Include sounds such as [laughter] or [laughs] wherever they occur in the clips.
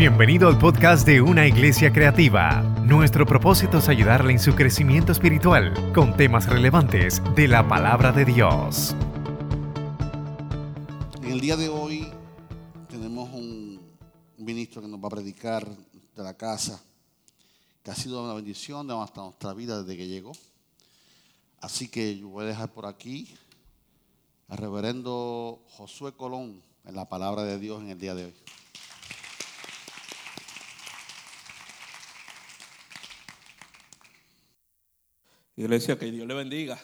Bienvenido al podcast de Una Iglesia Creativa. Nuestro propósito es ayudarle en su crecimiento espiritual con temas relevantes de la palabra de Dios. En el día de hoy tenemos un ministro que nos va a predicar de la casa, que ha sido una bendición de hasta nuestra vida desde que llegó. Así que yo voy a dejar por aquí al reverendo Josué Colón en la palabra de Dios en el día de hoy. Iglesia, que Dios le bendiga.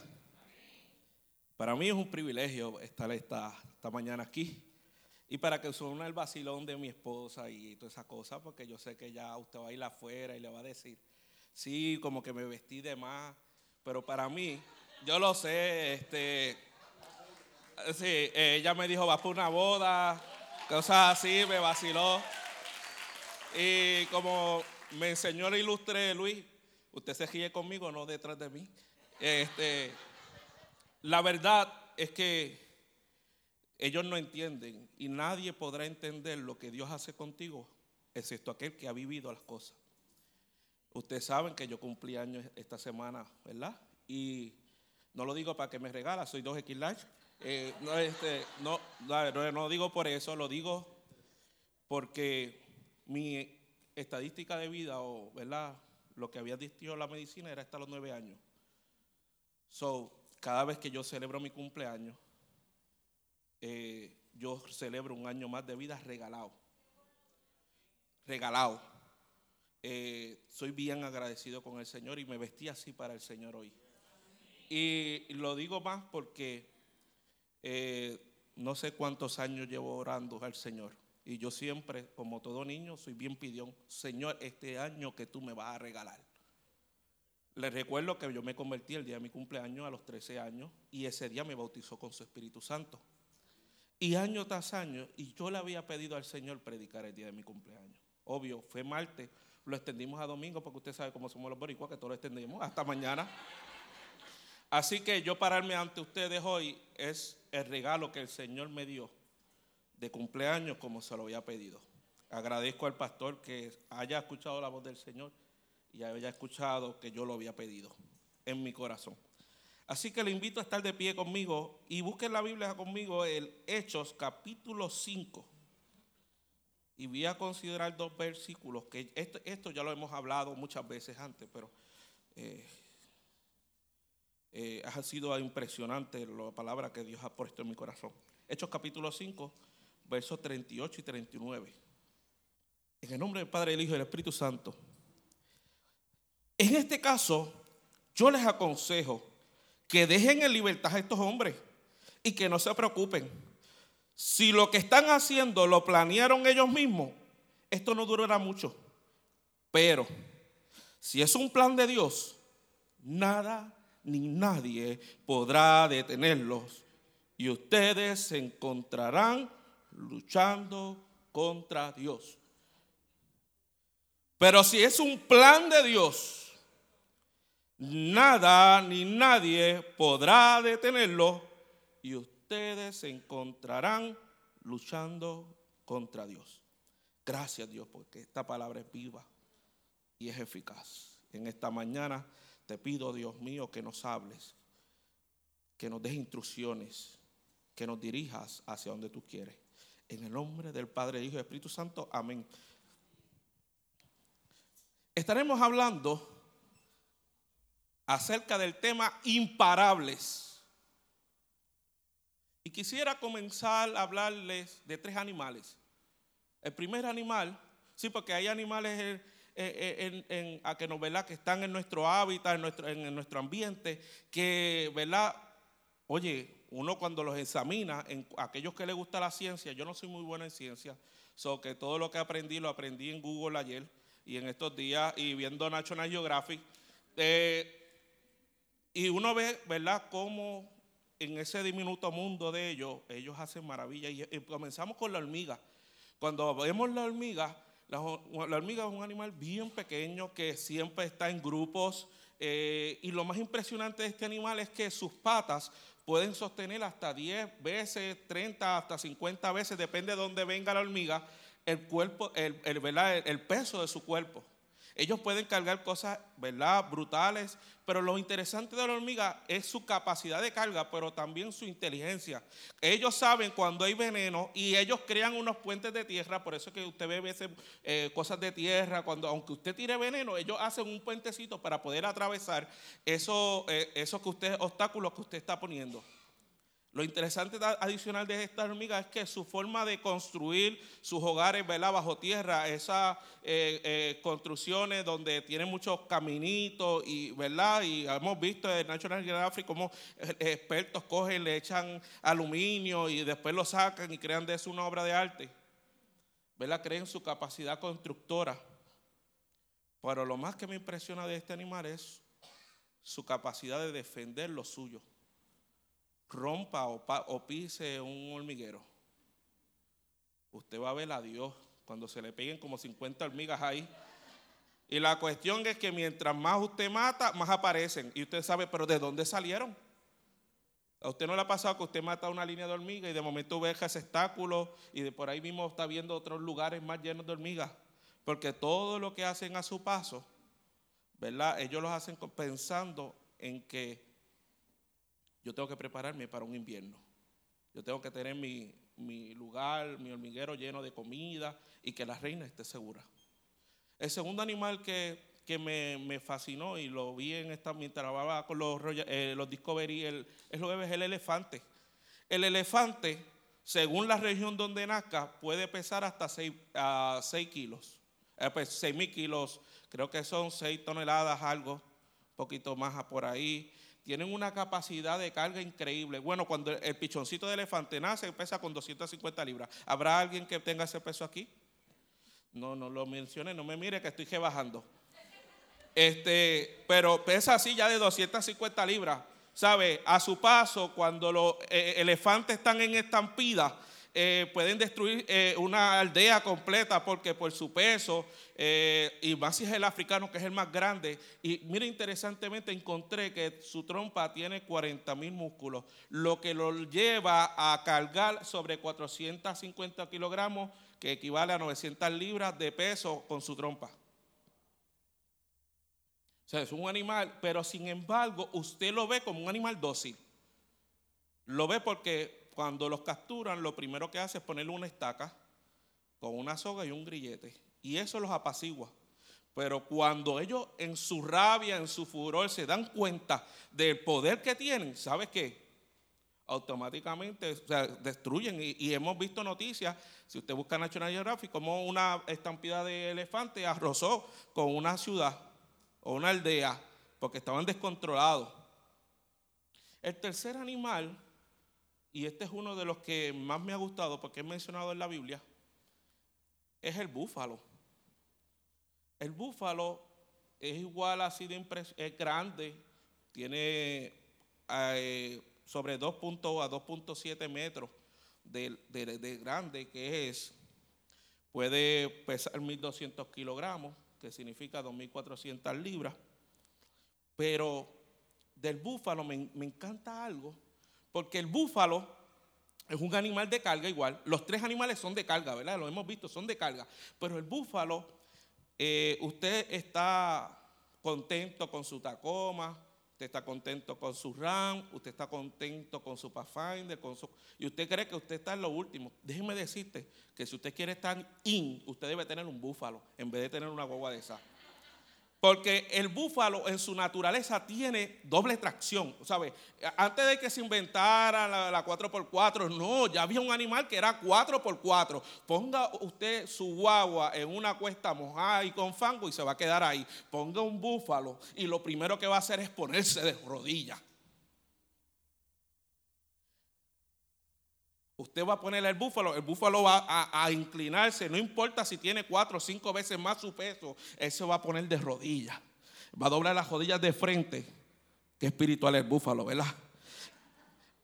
Para mí es un privilegio estar esta, esta mañana aquí. Y para que suene el vacilón de mi esposa y toda esa cosa, porque yo sé que ya usted va a ir afuera y le va a decir, sí, como que me vestí de más. Pero para mí, yo lo sé, este, sí, ella me dijo, va por una boda, cosas así, me vaciló. Y como me enseñó el ilustre Luis, Usted se ríe conmigo, no detrás de mí. Este, la verdad es que ellos no entienden y nadie podrá entender lo que Dios hace contigo, excepto aquel que ha vivido las cosas. Ustedes saben que yo cumplí años esta semana, ¿verdad? Y no lo digo para que me regala, soy 2X large. Eh, no, este, no, no digo por eso, lo digo porque mi estadística de vida, o, ¿verdad? Lo que había dicho la medicina era hasta los nueve años. So, cada vez que yo celebro mi cumpleaños, eh, yo celebro un año más de vida regalado. Regalado. Eh, soy bien agradecido con el Señor y me vestí así para el Señor hoy. Y lo digo más porque eh, no sé cuántos años llevo orando al Señor. Y yo siempre, como todo niño, soy bien pidión. Señor, este año que tú me vas a regalar. Les recuerdo que yo me convertí el día de mi cumpleaños a los 13 años y ese día me bautizó con su Espíritu Santo. Y año tras año, y yo le había pedido al Señor predicar el día de mi cumpleaños. Obvio, fue martes, lo extendimos a domingo porque usted sabe cómo somos los boricuas, que todo lo extendimos hasta mañana. Así que yo pararme ante ustedes hoy es el regalo que el Señor me dio de cumpleaños como se lo había pedido. Agradezco al pastor que haya escuchado la voz del Señor y haya escuchado que yo lo había pedido en mi corazón. Así que le invito a estar de pie conmigo y busquen la Biblia conmigo el Hechos capítulo 5. Y voy a considerar dos versículos, que esto, ya lo hemos hablado muchas veces antes, pero eh, eh, ha sido impresionante la palabra que Dios ha puesto en mi corazón. Hechos capítulo 5, versos 38 y 39. En el nombre del Padre, del Hijo y del Espíritu Santo. En este caso, yo les aconsejo que dejen en libertad a estos hombres y que no se preocupen. Si lo que están haciendo lo planearon ellos mismos, esto no durará mucho. Pero si es un plan de Dios, nada ni nadie podrá detenerlos y ustedes se encontrarán luchando contra Dios. Pero si es un plan de Dios, nada ni nadie podrá detenerlo y ustedes se encontrarán luchando contra Dios. Gracias Dios porque esta palabra es viva y es eficaz. En esta mañana te pido, Dios mío, que nos hables, que nos des instrucciones, que nos dirijas hacia donde tú quieres. En el nombre del Padre, Hijo y Espíritu Santo. Amén. Estaremos hablando acerca del tema imparables. Y quisiera comenzar a hablarles de tres animales. El primer animal, sí, porque hay animales en, a que, nos, que están en nuestro hábitat, en nuestro, en nuestro ambiente, que, ¿verdad? Oye, uno cuando los examina, aquellos que les gusta la ciencia, yo no soy muy bueno en ciencia, so que todo lo que aprendí lo aprendí en Google ayer y en estos días y viendo National Geographic. Eh, y uno ve, ¿verdad?, cómo en ese diminuto mundo de ellos, ellos hacen maravillas. Y, comenzamos con la hormiga. Cuando vemos la hormiga, la, hormiga es un animal bien pequeño que siempre está en grupos. Eh, y lo más impresionante de este animal es que sus patas pueden sostener hasta 10 veces, 30, hasta 50 veces, depende de dónde venga la hormiga, el cuerpo, el, el peso de su cuerpo. Ellos pueden cargar cosas, ¿verdad? Brutales, pero lo interesante de la hormiga es su capacidad de carga, pero también su inteligencia. Ellos saben cuando hay veneno y ellos crean unos puentes de tierra, por eso es que usted ve veces eh, cosas de tierra, cuando aunque usted tire veneno, ellos hacen un puentecito para poder atravesar esos eh, eso que usted, obstáculos que usted está poniendo. Lo interesante adicional de esta hormiga es que su forma de construir sus hogares bajo tierra, esas eh, eh, construcciones donde tienen muchos caminitos y, ¿verdad? y hemos visto en National Geographic cómo eh, expertos cogen, le echan aluminio y después lo sacan y crean de eso una obra de arte. ¿verdad? Creen su capacidad constructora. Pero lo más que me impresiona de este animal es su capacidad de defender lo suyo rompa o, pise un hormiguero, usted va a ver a Dios cuando se le peguen como 50 hormigas ahí. Y la cuestión es que mientras más usted mata, más aparecen. Y usted sabe, pero ¿de dónde salieron? ¿A usted no le ha pasado que usted mata una línea de hormigas y de momento ve ese estáculo y de por ahí mismo está viendo otros lugares más llenos de hormigas? Porque todo lo que hacen a su paso, ¿verdad? Ellos lo hacen pensando en que yo tengo que prepararme para un invierno. Yo tengo que tener mi, lugar, mi hormiguero lleno de comida y que la reina esté segura. El segundo animal que, me, fascinó y lo vi en esta, mientras trabajaba con los, eh, los Discovery, el, es lo que es el elefante. El elefante, según la región donde nazca, puede pesar hasta 6, a 6 kilos. Eh, pues 6 mil kilos, creo que son 6 toneladas, algo, un poquito más por ahí tienen una capacidad de carga increíble. Bueno, cuando el pichoncito de elefante nace, pesa con 250 libras. ¿Habrá alguien que tenga ese peso aquí? No, no lo mencioné, no me mire que estoy bajando. Este, pero pesa así ya de 250 libras. ¿Sabe? A su paso, cuando los eh, elefantes están en estampida, eh, pueden destruir eh, una aldea completa porque por su peso, eh, y más si es el africano que es el más grande. Y mira, interesantemente encontré que su trompa tiene 40 mil músculos, lo que lo lleva a cargar sobre 450 kilogramos, que equivale a 900 libras de peso con su trompa. O sea, es un animal, pero sin embargo, usted lo ve como un animal dócil. Lo ve porque cuando los capturan, lo primero que hace es ponerle una estaca con una soga y un grillete. Y eso los apacigua. Pero cuando ellos en su rabia, en su furor, se dan cuenta del poder que tienen, ¿sabes qué? Automáticamente destruyen. Y, hemos visto noticias, si usted busca National Geographic, como una estampida de elefantes arrozó con una ciudad o una aldea porque estaban descontrolados. El tercer animal y este es uno de los que más me ha gustado porque es mencionado en la Biblia, es el búfalo. El búfalo es igual así de es grande, tiene eh, sobre 2. a 2.7 metros de, grande que es, puede pesar 1.200 kilogramos, que significa 2.400 libras, pero del búfalo me, me encanta algo porque el búfalo es un animal de carga igual. Los tres animales son de carga, ¿verdad? Lo hemos visto, son de carga. Pero el búfalo, eh, usted está contento con su Tacoma, usted está contento con su RAM, usted está contento con su Pathfinder, con su, y usted cree que usted está en lo último. Déjeme decirte que si usted quiere estar in, usted debe tener un búfalo en vez de tener una guagua de esa. Porque el búfalo en su naturaleza tiene doble tracción. ¿sabe? Antes de que se inventara la, 4x4, no, ya había un animal que era 4x4. Ponga usted su guagua en una cuesta mojada y con fango y se va a quedar ahí. Ponga un búfalo y lo primero que va a hacer es ponerse de rodillas. Usted va a ponerle el búfalo, el búfalo va a, inclinarse, no importa si tiene cuatro o cinco veces más su peso, él se va a poner de rodillas. Va a doblar las rodillas de frente. Qué espiritual es el búfalo, ¿verdad?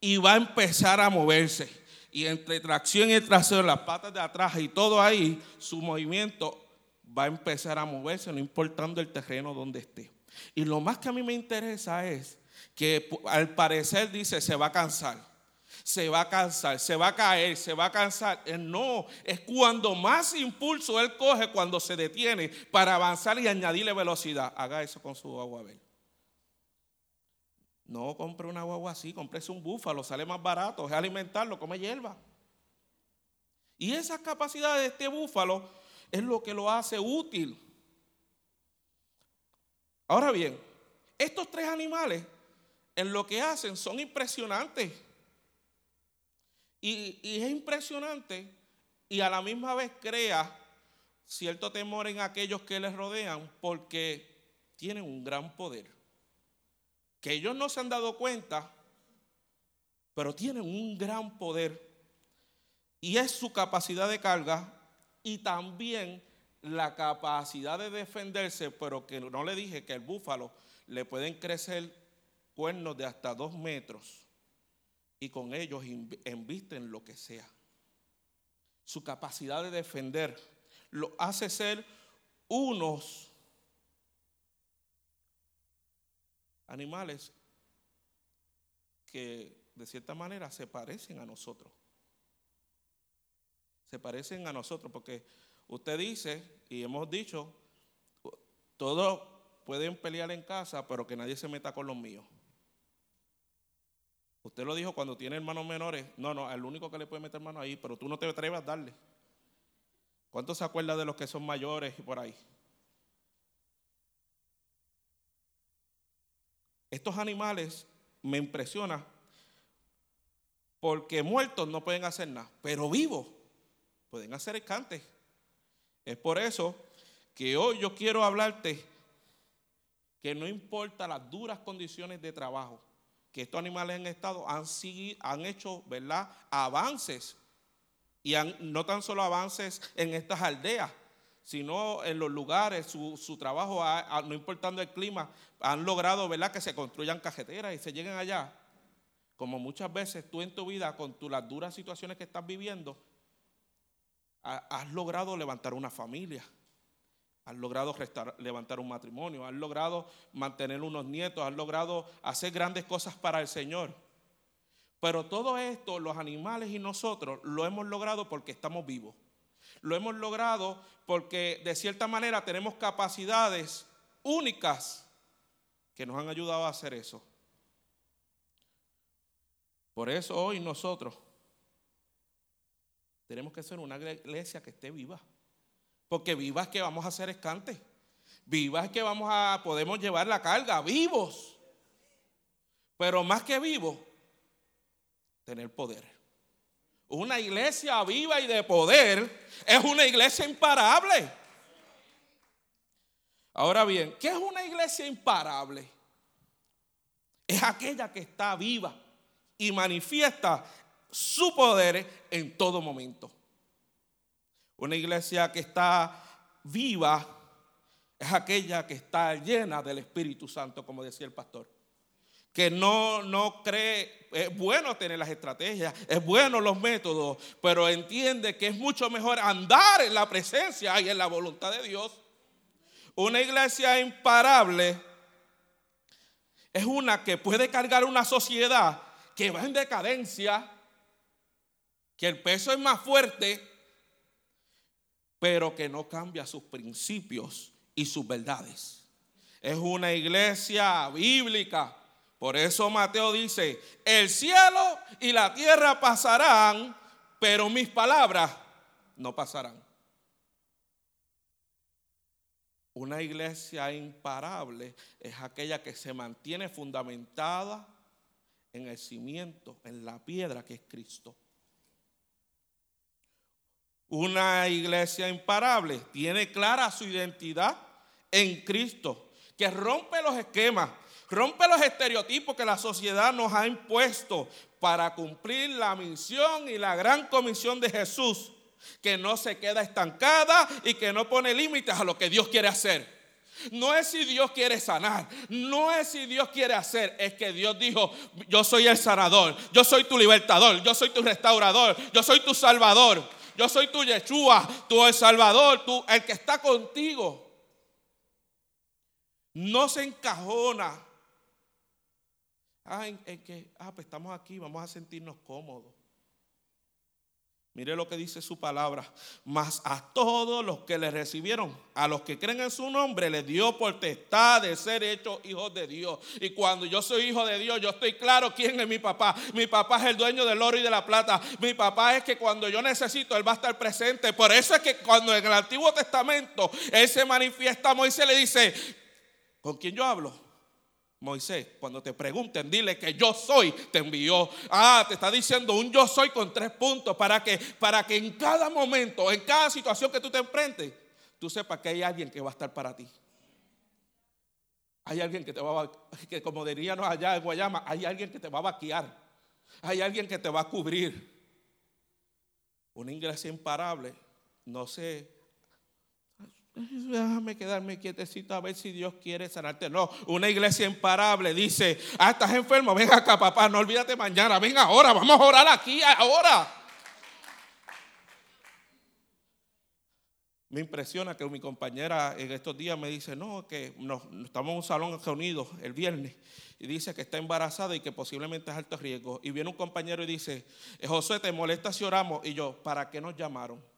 Y va a empezar a moverse. Y entre tracción y trasero, las patas de atrás y todo ahí, su movimiento va a empezar a moverse, no importando el terreno donde esté. Y lo más que a mí me interesa es que al parecer dice, se va a cansar se va a cansar, se va a caer, se va a cansar. Eh, no, es cuando más impulso él coge cuando se detiene para avanzar y añadirle velocidad. Haga eso con su guagua. No compre una guagua así, cómprese un búfalo, sale más barato, es alimentarlo, come hierba. Y esa capacidad de este búfalo es lo que lo hace útil. Ahora bien, estos tres animales en lo que hacen son impresionantes. Y, es impresionante y a la misma vez crea cierto temor en aquellos que les rodean porque tienen un gran poder. Que ellos no se han dado cuenta, pero tienen un gran poder. Y es su capacidad de carga y también la capacidad de defenderse, pero que no le dije que el búfalo le pueden crecer cuernos de hasta dos metros y con ellos embisten lo que sea. Su capacidad de defender lo hace ser unos animales que de cierta manera se parecen a nosotros. Se parecen a nosotros porque usted dice, y hemos dicho, todos pueden pelear en casa, pero que nadie se meta con los míos. Usted lo dijo cuando tiene hermanos menores. No, no, el único que le puede meter mano ahí, pero tú no te atreves a darle. ¿Cuántos se acuerdan de los que son mayores y por ahí? Estos animales me impresionan porque muertos no pueden hacer nada, pero vivos pueden hacer escantes. Es por eso que hoy yo quiero hablarte que no importa las duras condiciones de trabajo, que estos animales en estado han, han hecho ¿verdad? avances. Y no tan solo avances en estas aldeas, sino en los lugares, su, trabajo, no importando el clima, han logrado ¿verdad? que se construyan cajeteras y se lleguen allá. Como muchas veces tú en tu vida, con tu, las duras situaciones que estás viviendo, has logrado levantar una familia. Has logrado levantar un matrimonio, has logrado mantener unos nietos, has logrado hacer grandes cosas para el Señor. Pero todo esto, los animales y nosotros, lo hemos logrado porque estamos vivos. Lo hemos logrado porque de cierta manera tenemos capacidades únicas que nos han ayudado a hacer eso. Por eso hoy nosotros tenemos que ser una iglesia que esté viva. Porque vivas que vamos a hacer escante. Vivas que vamos a, podemos llevar la carga, vivos. Pero más que vivos, tener poder. Una iglesia viva y de poder es una iglesia imparable. Ahora bien, ¿qué es una iglesia imparable? Es aquella que está viva y manifiesta su poder en todo momento. Una iglesia que está viva es aquella que está llena del Espíritu Santo, como decía el pastor. Que no, no cree, es bueno tener las estrategias, es bueno los métodos, pero entiende que es mucho mejor andar en la presencia y en la voluntad de Dios. Una iglesia imparable es una que puede cargar una sociedad que va en decadencia, que el peso es más fuerte, pero que no cambia sus principios y sus verdades. Es una iglesia bíblica. Por eso Mateo dice, el cielo y la tierra pasarán, pero mis palabras no pasarán. Una iglesia imparable es aquella que se mantiene fundamentada en el cimiento, en la piedra que es Cristo. Una iglesia imparable tiene clara su identidad en Cristo, que rompe los esquemas, rompe los estereotipos que la sociedad nos ha impuesto para cumplir la misión y la gran comisión de Jesús, que no se queda estancada y que no pone límites a lo que Dios quiere hacer. No es si Dios quiere sanar, no es si Dios quiere hacer, es que Dios dijo, yo soy el sanador, yo soy tu libertador, yo soy tu restaurador, yo soy tu salvador. Yo soy tu Yeshua, tu el Salvador, tú, el que está contigo. No se encajona Ah, en, que, ah, pues estamos aquí, vamos a sentirnos cómodos. Mire lo que dice su palabra. Mas a todos los que le recibieron, a los que creen en su nombre, le dio potestad de ser hechos hijos de Dios. Y cuando yo soy hijo de Dios, yo estoy claro quién es mi papá. Mi papá es el dueño del oro y de la plata. Mi papá es que cuando yo necesito, Él va a estar presente. Por eso es que cuando en el Antiguo Testamento Él se manifiesta Moisés, le dice, ¿con quién yo hablo? Moisés, cuando te pregunten, dile que yo soy, te envió. Ah, te está diciendo un yo soy con tres puntos para que, para que en cada momento, en cada situación que tú te enfrentes, tú sepas que hay alguien que va a estar para ti. Hay alguien que te va a, que como diríamos allá en Guayama, hay alguien que te va a vaquear. Hay alguien que te va a cubrir. Una iglesia imparable, no sé Déjame quedarme quietecito a ver si Dios quiere sanarte. No, una iglesia imparable dice, ah, estás enfermo, ven acá papá, no olvídate mañana, ven ahora, vamos a orar aquí, ahora. Me impresiona que mi compañera en estos días me dice, no, que estamos en un salón reunidos el viernes y dice que está embarazada y que posiblemente es alto riesgo. Y viene un compañero y dice, José, ¿te molesta si oramos? Y yo, ¿para qué nos llamaron?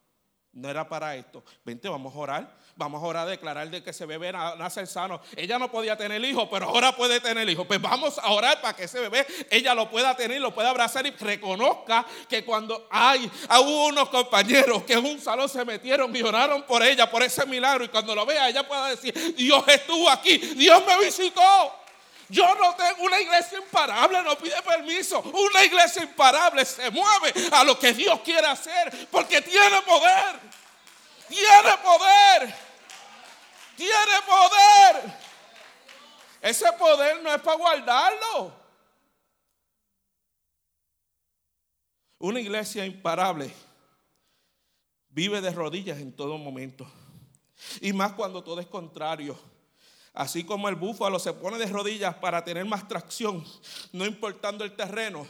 No era para esto. Vente, vamos a orar. Vamos a orar a declarar de que ese bebé nace sano. Ella no podía tener hijo, pero ahora puede tener hijo. Pues vamos a orar para que ese bebé ella lo pueda tener, lo pueda abrazar y reconozca que cuando hay a unos compañeros que en un salón se metieron y oraron por ella, por ese milagro, y cuando lo vea, ella pueda decir: Dios estuvo aquí, Dios me visitó. Yo no tengo una iglesia imparable, no pide permiso. Una iglesia imparable se mueve a lo que Dios quiere hacer porque tiene poder. Tiene poder. Tiene poder. Ese poder no es para guardarlo. Una iglesia imparable vive de rodillas en todo momento. Y más cuando todo es contrario. Así como el búfalo se pone de rodillas para tener más tracción, no importando el terreno,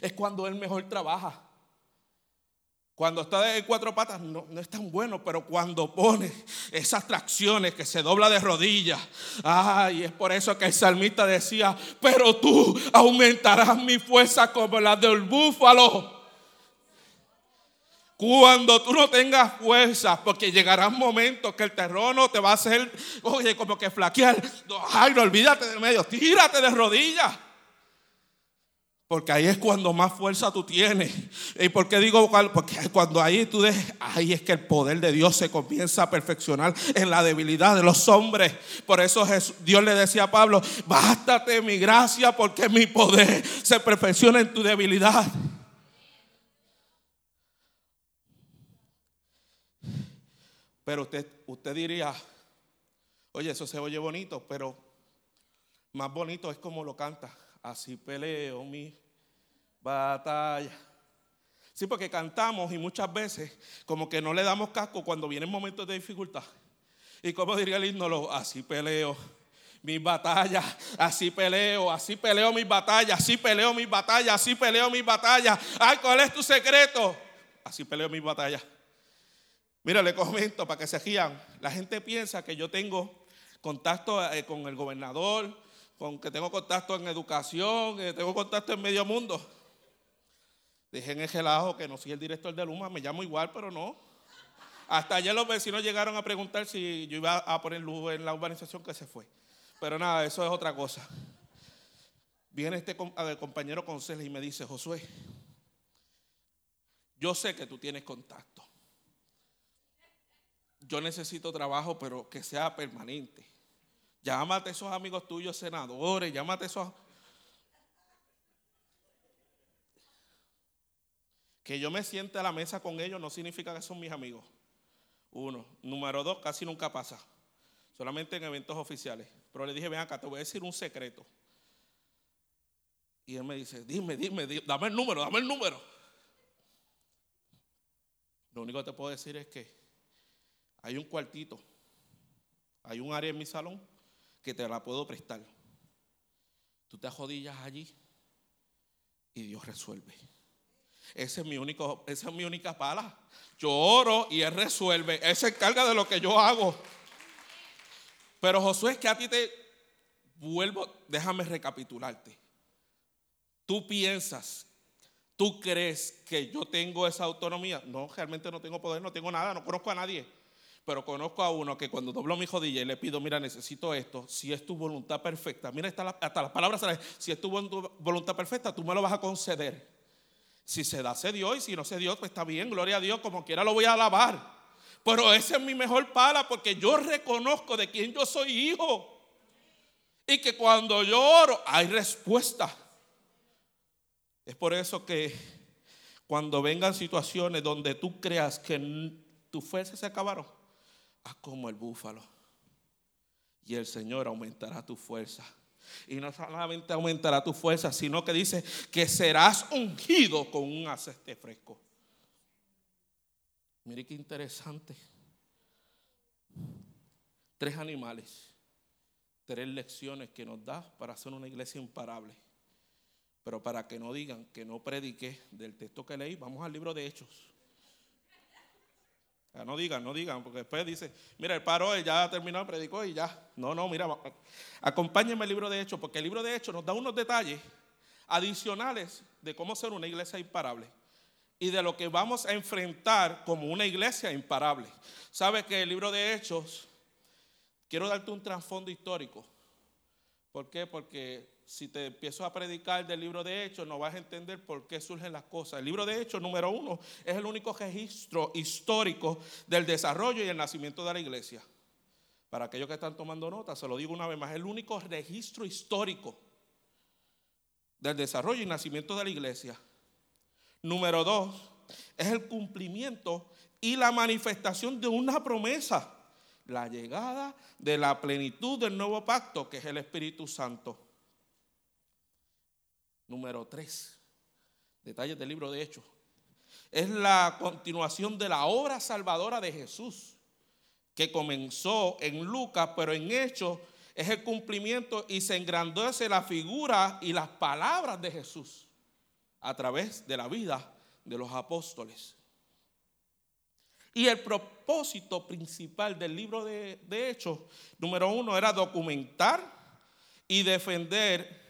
es cuando él mejor trabaja. Cuando está de cuatro patas no, es tan bueno, pero cuando pone esas tracciones que se dobla de rodillas, ay, es por eso que el salmista decía, pero tú aumentarás mi fuerza como la del búfalo. Cuando tú no tengas fuerza, porque llegarán momentos que el terreno te va a hacer, oye, como que flaquear. Ay, no olvídate del medio, tírate de rodillas. Porque ahí es cuando más fuerza tú tienes. ¿Y por qué digo? Porque cuando ahí tú dejes, ahí es que el poder de Dios se comienza a perfeccionar en la debilidad de los hombres. Por eso Dios le decía a Pablo, bástate mi gracia porque mi poder se perfecciona en tu debilidad. Pero usted, usted diría, oye, eso se oye bonito, pero más bonito es como lo canta. Así peleo mi batalla. Sí, porque cantamos y muchas veces como que no le damos casco cuando vienen momentos de dificultad. Y como diría el himno, así peleo mis batallas, así peleo, así peleo mis batallas, así peleo mis batallas, así peleo mis batallas. Ay, ¿cuál es tu secreto? Así peleo mis batallas. Mira, le comento para que se guían. La gente piensa que yo tengo contacto eh, con el gobernador, con que tengo contacto en educación, que tengo contacto en medio mundo. Dejen el relajo que no soy el director de Luma, me llamo igual, pero no. Hasta ayer los vecinos llegaron a preguntar si yo iba a poner luz en la urbanización que se fue. Pero nada, eso es otra cosa. Viene este compañero consejo y me dice, Josué, yo sé que tú tienes contacto yo necesito trabajo, pero que sea permanente. Llámate a esos amigos tuyos senadores, llámate a esos... Que yo me siente a la mesa con ellos no significa que son mis amigos. Uno. Número dos, casi nunca pasa. Solamente en eventos oficiales. Pero le dije, ven acá, te voy a decir un secreto. Y él me dice, dime, dime, dame el número, dame el número. Lo único que te puedo decir es que hay un cuartito, hay un área en mi salón que te la puedo prestar. Tú te ajodillas allí y Dios resuelve. Ese es mi único, esa es mi única pala. Yo oro y Él resuelve. Él se encarga de lo que yo hago. Pero Josué, es que a ti te. vuelvo, déjame recapitularte. Tú piensas, tú crees que yo tengo esa autonomía. No, realmente no tengo poder, no tengo nada, no conozco a nadie. Pero conozco a uno que cuando doblo mi jodilla y le pido, mira, necesito esto, si es tu voluntad perfecta, mira, hasta, las palabras, si es tu voluntad perfecta, tú me lo vas a conceder. Si se da, se dio, y si no se dio, pues está bien, gloria a Dios, como quiera lo voy a alabar. Pero ese es mi mejor pala porque yo reconozco de quién yo soy hijo. Y que cuando yo oro hay respuesta. Es por eso que cuando vengan situaciones donde tú creas que tu fuerza se acabaron, haz como el búfalo. Y el Señor aumentará tu fuerza. Y no solamente aumentará tu fuerza, sino que dice que serás ungido con un aceite fresco. Mire qué interesante. Tres animales, tres lecciones que nos da para hacer una iglesia imparable. Pero para que no digan que no prediqué del texto que leí, vamos al libro de Hechos. No digan, no digan, porque después dice, mira, el paro ya terminó, predicó y ya. No, no, mira, acompáñenme al libro de Hechos, porque el libro de Hechos nos da unos detalles adicionales de cómo ser una iglesia imparable y de lo que vamos a enfrentar como una iglesia imparable. Sabe que el libro de Hechos, quiero darte un trasfondo histórico. ¿Por qué? Porque si te empiezo a predicar del libro de Hechos, no vas a entender por qué surgen las cosas. El libro de Hechos, número uno, es el único registro histórico del desarrollo y el nacimiento de la iglesia. Para aquellos que están tomando nota, se lo digo una vez más, el único registro histórico del desarrollo y nacimiento de la iglesia. Número dos, es el cumplimiento y la manifestación de una promesa, la llegada de la plenitud del nuevo pacto, que es el Espíritu Santo. Número tres, detalles del libro de Hechos, es la continuación de la obra salvadora de Jesús, que comenzó en Lucas, pero en Hechos es el cumplimiento y se engrandece la figura y las palabras de Jesús a través de la vida de los apóstoles. Y el propósito principal del libro de, Hechos, número uno, era documentar y defender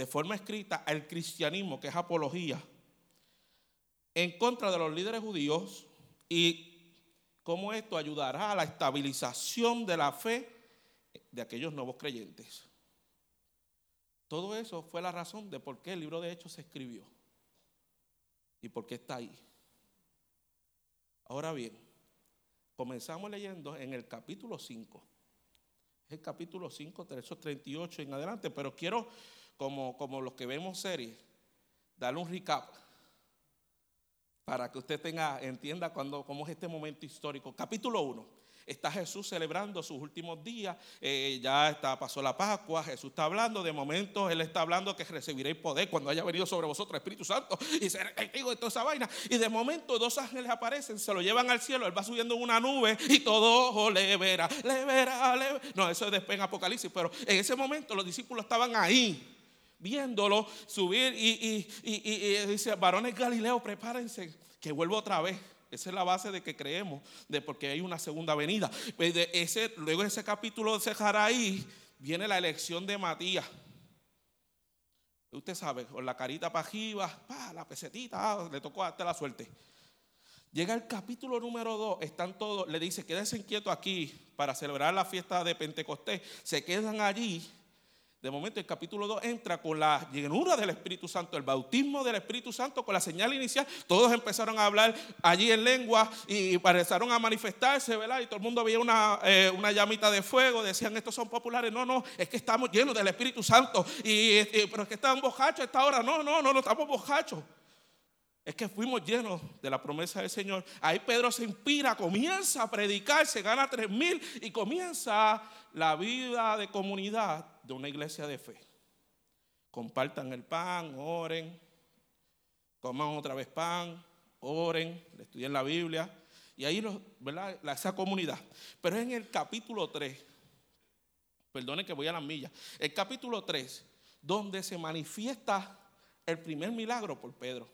de forma escrita el cristianismo, que es apología, en contra de los líderes judíos y cómo esto ayudará a la estabilización de la fe de aquellos nuevos creyentes. Todo eso fue la razón de por qué el libro de Hechos se escribió y por qué está ahí. Ahora bien, comenzamos leyendo en el capítulo 5. Es el capítulo 5, 38 en adelante, pero quiero, como, los que vemos series, darle un recap para que usted tenga, entienda cuando, cómo es este momento histórico. Capítulo 1 está Jesús celebrando sus últimos días, eh, ya está, pasó la Pascua, Jesús está hablando, de momento Él está hablando que recibiréis poder cuando haya venido sobre vosotros el Espíritu Santo y ser testigo de toda esa vaina. Y de momento dos ángeles aparecen, se lo llevan al cielo, Él va subiendo en una nube y todo ojo le verá, le verá, le verá. No, eso es después en Apocalipsis, pero en ese momento los discípulos estaban ahí viéndolo subir y, dice, varones Galileo, prepárense, que vuelvo otra vez. Esa es la base de que creemos, de porque hay una segunda venida. Pues de ese, luego ese capítulo de ahí viene la elección de Matías. Usted sabe, con la carita para arriba, la pesetita, ah, le tocó hasta la suerte. Llega el capítulo número 2, están todos, le dice, quédense inquietos aquí para celebrar la fiesta de Pentecostés. Se quedan allí de momento el capítulo 2 entra con la llenura del Espíritu Santo, el bautismo del Espíritu Santo, con la señal inicial. Todos empezaron a hablar allí en lengua y empezaron a manifestarse, ¿verdad? Y todo el mundo veía una, eh, una llamita de fuego, decían, estos son populares. No, no, es que estamos llenos del Espíritu Santo. Y, pero es que están borrachos a esta hora. No, no, no, no estamos borrachos. Es que fuimos llenos de la promesa del Señor. Ahí Pedro se inspira, comienza a predicar, se gana tres mil y comienza la vida de comunidad de una iglesia de fe. Compartan el pan, oren, coman otra vez pan, oren, estudien la Biblia. Y ahí, ¿verdad? Esa comunidad. Pero es en el capítulo 3, perdone que voy a las millas, el capítulo 3, donde se manifiesta el primer milagro por Pedro.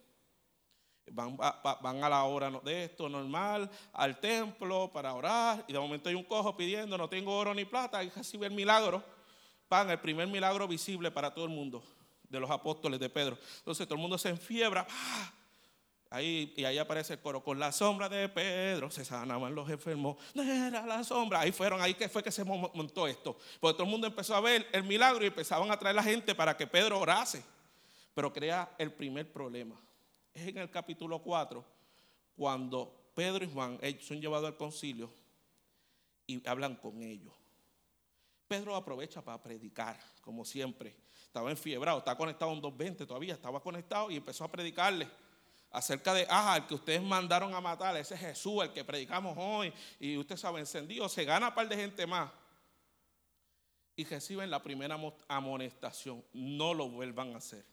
Van, van, a la hora de esto normal, al templo para orar, y de momento hay un cojo pidiendo, no tengo oro ni plata, y recibe el milagro pan, el primer milagro visible para todo el mundo de los apóstoles de Pedro. Entonces todo el mundo se enfiebra. ¡ah! Ahí, y ahí aparece el coro, con la sombra de Pedro se sanaban los enfermos. No era la sombra. Ahí fueron, ahí que fue que se montó esto. Porque todo el mundo empezó a ver el milagro y empezaban a traer la gente para que Pedro orase. Pero crea el primer problema. Es en el capítulo 4, cuando Pedro y Juan son llevados al concilio y hablan con ellos. Pedro aprovecha para predicar, como siempre. Estaba enfiebrado, está conectado en 220 todavía, estaba conectado y empezó a predicarle acerca de, ah, el que ustedes mandaron a matar, ese Jesús, el que predicamos hoy, y usted sabe, encendido, se gana un par de gente más. Y reciben la primera amonestación, no lo vuelvan a hacer.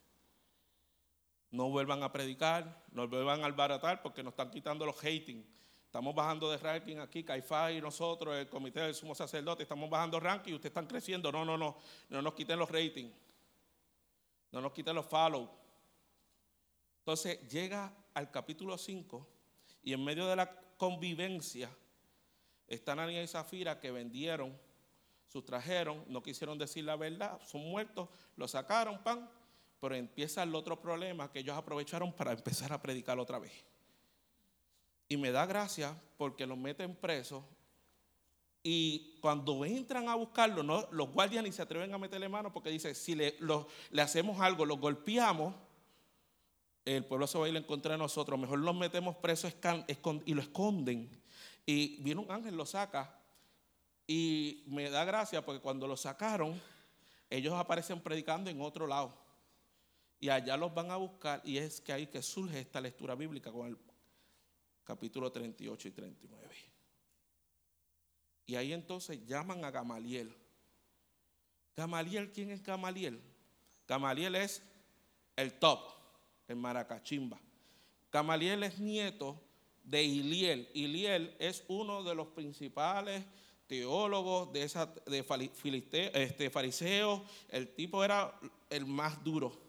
No vuelvan a predicar, no vuelvan a albaratar porque nos están quitando los hating. Estamos bajando de ranking aquí, Caifás y nosotros, el comité del sumo sacerdote, estamos bajando ranking y ustedes están creciendo. No, no, no, no nos quiten los ratings. No nos quiten los follow. Entonces llega al capítulo 5 y en medio de la convivencia están Anania y Zafira que vendieron, sustrajeron, no quisieron decir la verdad, son muertos, lo sacaron, pan, pero empieza el otro problema que ellos aprovecharon para empezar a predicar otra vez. Y me da gracia porque los meten presos. Y cuando entran a buscarlo, no, los guardias ni se atreven a meterle mano porque dice, si le, hacemos algo, los golpeamos, el pueblo se va a ir en contra de nosotros. Mejor los metemos presos y lo esconden. Y viene un ángel, lo saca. Y me da gracia porque cuando lo sacaron, ellos aparecen predicando en otro lado. Y allá los van a buscar. Y es que ahí que surge esta lectura bíblica con el capítulo 38 y 39. Y ahí entonces llaman a Gamaliel. Gamaliel, ¿quién es Gamaliel? Gamaliel es el top, el maracachimba. Gamaliel es nieto de Iliel. Iliel es uno de los principales teólogos de esa de este, fariseos. El tipo era el más duro.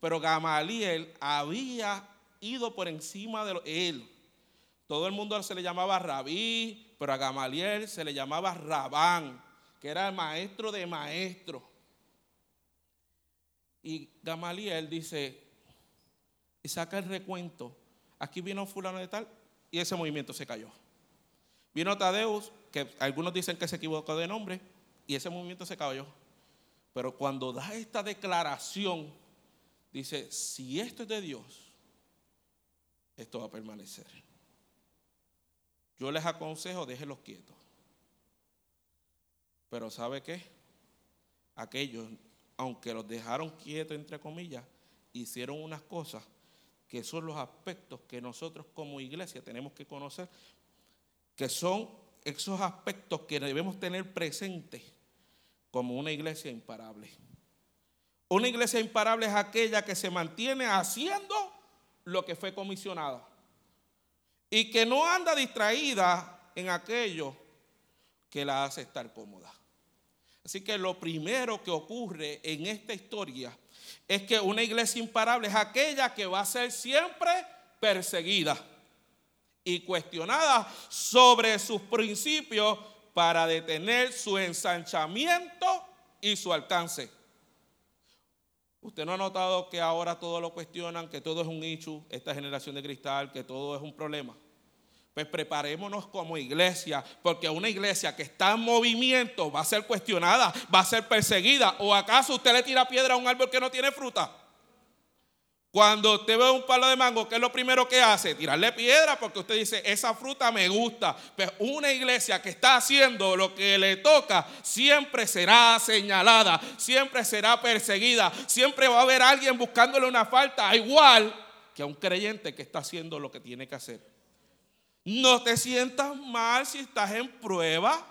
Pero Gamaliel había ido por encima de él. Todo el mundo se le llamaba rabí, pero a Gamaliel se le llamaba rabán, que era el maestro de maestros. Y Gamaliel dice, y saca el recuento, aquí vino fulano de tal, y ese movimiento se cayó. Vino Tadeus, que algunos dicen que se equivocó de nombre, y ese movimiento se cayó. Pero cuando da esta declaración, dice, si esto es de Dios, esto va a permanecer. Yo les aconsejo, déjenlos quietos. Pero ¿sabe qué? Aquellos, aunque los dejaron quietos, entre comillas, hicieron unas cosas que son los aspectos que nosotros como iglesia tenemos que conocer, que son esos aspectos que debemos tener presentes como una iglesia imparable. Una iglesia imparable es aquella que se mantiene haciendo lo que fue comisionada y que no anda distraída en aquello que la hace estar cómoda. Así que lo primero que ocurre en esta historia es que una iglesia imparable es aquella que va a ser siempre perseguida y cuestionada sobre sus principios para detener su ensanchamiento y su alcance. Usted no ha notado que ahora todo lo cuestionan, que todo es un issue, esta generación de cristal, que todo es un problema. Pues preparémonos como iglesia, porque una iglesia que está en movimiento va a ser cuestionada, va a ser perseguida. ¿O acaso usted le tira piedra a un árbol que no tiene fruta? Cuando usted ve un palo de mango, ¿qué es lo primero que hace? Tirarle piedra porque usted dice, esa fruta me gusta. Pero una iglesia que está haciendo lo que le toca, siempre será señalada, siempre será perseguida, siempre va a haber alguien buscándole una falta, igual que a un creyente que está haciendo lo que tiene que hacer. No te sientas mal si estás en prueba.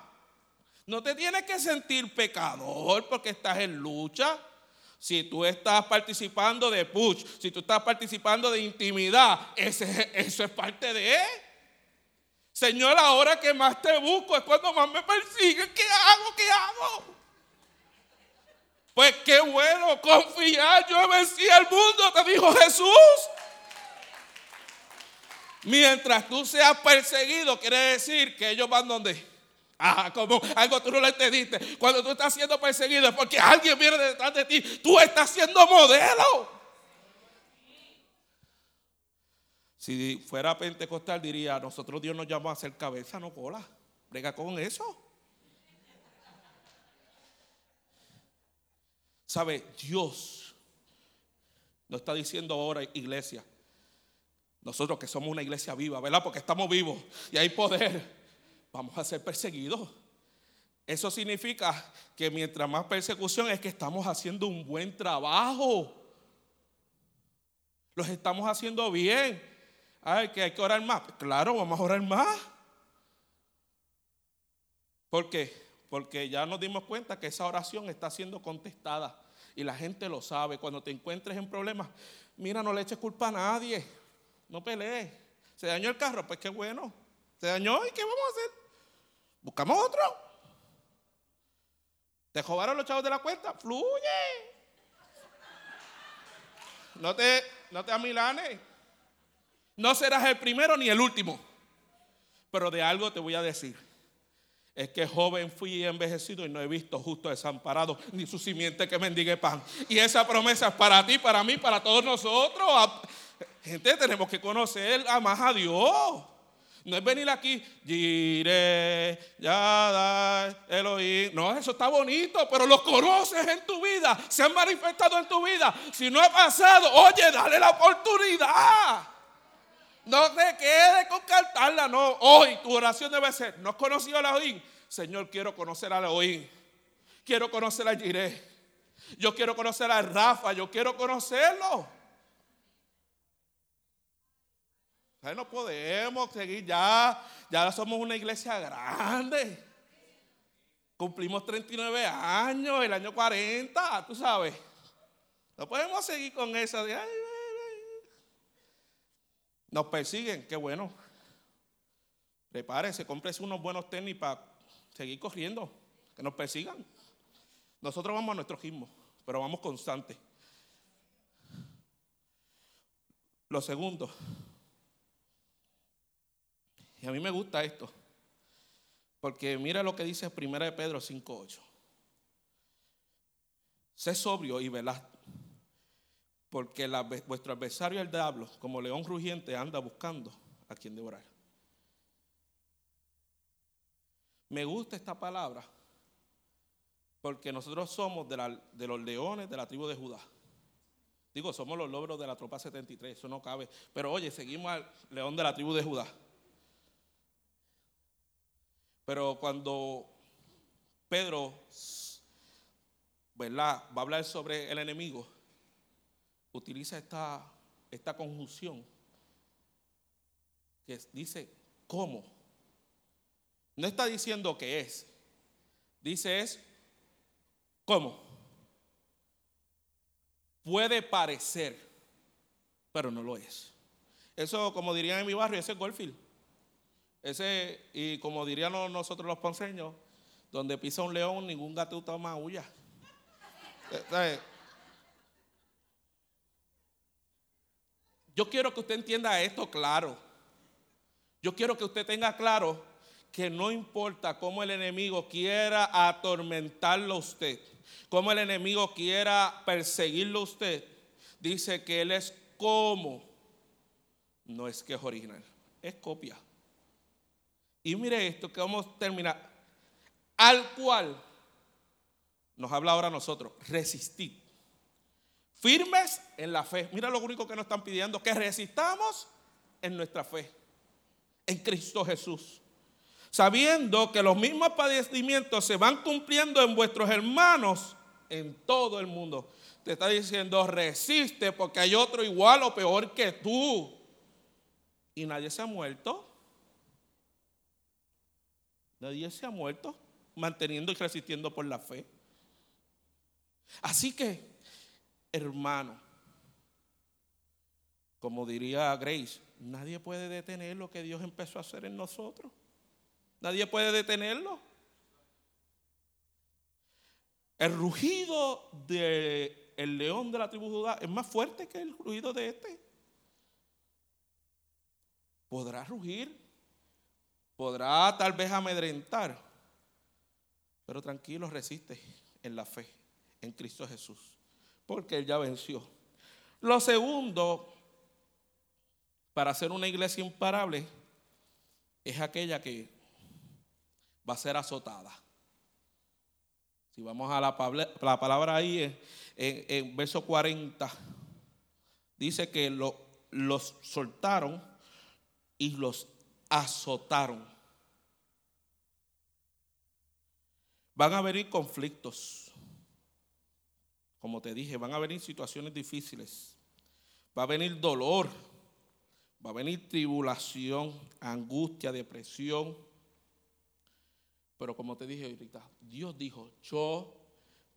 No te tienes que sentir pecador porque estás en lucha. Si tú estás participando de push, si tú estás participando de intimidad, ese, eso es parte de él. Señor, ahora que más te busco es cuando más me persiguen. ¿Qué hago? ¿Qué hago? Pues qué bueno, confiar. Yo vencí al mundo, te dijo Jesús. Mientras tú seas perseguido, quiere decir que ellos van donde? Ah, como algo tú no lo entendiste. Cuando tú estás siendo perseguido es porque alguien viene detrás de ti. Tú estás siendo modelo. Si fuera pentecostal diría, nosotros Dios nos llama a hacer cabeza, no cola. Brega con eso. ¿Sabe? Dios nos está diciendo ahora, iglesia, nosotros que somos una iglesia viva, ¿verdad? Porque estamos vivos y hay poder vamos a ser perseguidos. Eso significa que mientras más persecución es que estamos haciendo un buen trabajo. Los estamos haciendo bien. Ay, que hay que orar más. Claro, vamos a orar más. ¿Por qué? Porque ya nos dimos cuenta que esa oración está siendo contestada. Y la gente lo sabe. Cuando te encuentres en problemas, mira, no le eches culpa a nadie. No pelees. Se dañó el carro, pues qué bueno. Se dañó y qué vamos a hacer. Buscamos otro. Te robaron los chavos de la cuenta. Fluye. No te, no te amilanes. No serás el primero ni el último. Pero de algo te voy a decir. Es que joven fui envejecido y no he visto justo desamparado ni su simiente que mendigue pan. Y esa promesa es para ti, para mí, para todos nosotros. Gente, tenemos que conocer a más a Dios. No es venir aquí, Gire, Yada, Elohim. No, eso está bonito, pero los conoces en tu vida, se han manifestado en tu vida. Si no ha pasado, oye, dale la oportunidad. No te quedes con cantarla, no. Hoy tu oración debe ser, ¿no has conocido a Elohim? Señor, quiero conocer a Elohim. Quiero conocer a Jireh. Yo quiero conocer a Rafa, yo quiero conocerlo. No podemos seguir ya. Ya somos una iglesia grande. Cumplimos 39 años, el año 40, tú sabes. No podemos seguir con esa. Nos persiguen, qué bueno. Prepárese, cómprese unos buenos tenis para seguir corriendo, que nos persigan. Nosotros vamos a nuestro ritmo, pero vamos constantes. Lo segundo, y a mí me gusta esto. Porque mira lo que dice 1 de Pedro 5.8. Sé sobrio y velad. Porque vuestro adversario el diablo, como león rugiente, anda buscando a quien devorar. Me gusta esta palabra porque nosotros somos de, de, los leones de la tribu de Judá. Digo, somos los logros de la tropa 73, eso no cabe. Pero oye, seguimos al león de la tribu de Judá. Pero cuando Pedro ¿verdad? va a hablar sobre el enemigo, utiliza esta, esta conjunción que dice cómo. No está diciendo que es, dice es cómo. Puede parecer, pero no lo es. Eso, como dirían en mi barrio, ese es Goldfield. Ese, y como dirían nosotros los ponceños, donde pisa un león, ningún gato toma huya. [laughs] Eh, Yo quiero que usted entienda esto claro. Yo quiero que usted tenga claro que no importa cómo el enemigo quiera atormentarlo a usted, cómo el enemigo quiera perseguirlo a usted, dice que él es como, no es que es original, es copia. Y mire esto que vamos a terminar. Al cual nos habla ahora nosotros, resistir. Firmes en la fe. Mira lo único que nos están pidiendo, que resistamos en nuestra fe, en Cristo Jesús. Sabiendo que los mismos padecimientos se van cumpliendo en vuestros hermanos en todo el mundo. Te está diciendo, resiste porque hay otro igual o peor que tú. Y nadie se ha muerto. Nadie se ha muerto manteniendo y resistiendo por la fe. Así que, hermano, como diría Grace, nadie puede detener lo que Dios empezó a hacer en nosotros. Nadie puede detenerlo. El rugido del el león de la tribu Judá es más fuerte que el rugido de este. Podrá rugir, podrá tal vez amedrentar, Pero tranquilo, resiste en la fe, en Cristo Jesús, porque Él ya venció. Lo segundo, para ser una iglesia imparable, es aquella que va a ser azotada. Si vamos a la, palabra ahí, en, en, verso 40, dice que los soltaron y los azotaron. Van a venir conflictos. Como te dije, van a venir situaciones difíciles. Va a venir dolor. Va a venir tribulación, angustia, depresión. Pero como te dije ahorita, Dios dijo, yo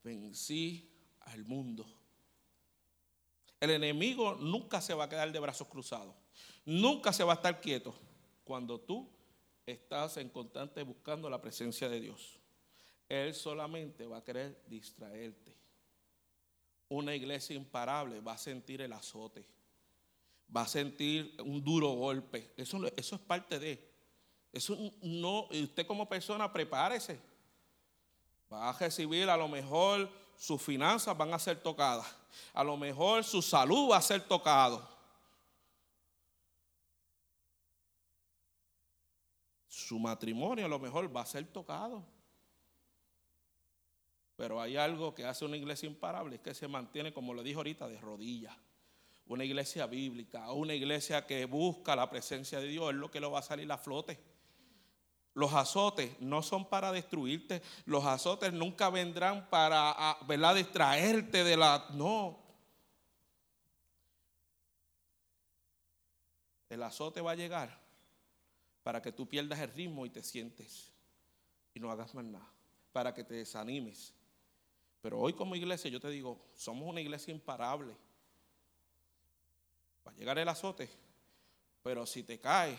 vencí al mundo. El enemigo nunca se va a quedar de brazos cruzados. Nunca se va a estar quieto cuando tú estás en constante buscando la presencia de Dios. Él solamente va a querer distraerte. Una iglesia imparable va a sentir el azote, va a sentir un duro golpe. Eso, eso es parte de. Eso no, usted como persona prepárese. Va a recibir a lo mejor sus finanzas van a ser tocadas. A lo mejor su salud va a ser tocado. Su matrimonio a lo mejor va a ser tocado. Pero hay algo que hace una iglesia imparable, es que se mantiene, como le dijo ahorita, de rodillas. Una iglesia bíblica, una iglesia que busca la presencia de Dios, es lo que lo va a salir a flote. Los azotes no son para destruirte, los azotes nunca vendrán para ¿verdad? distraerte de la... No. El azote va a llegar para que tú pierdas el ritmo y te sientes y no hagas más nada, para que te desanimes. Pero hoy como iglesia yo te digo, somos una iglesia imparable. Va a llegar el azote, pero si te caes,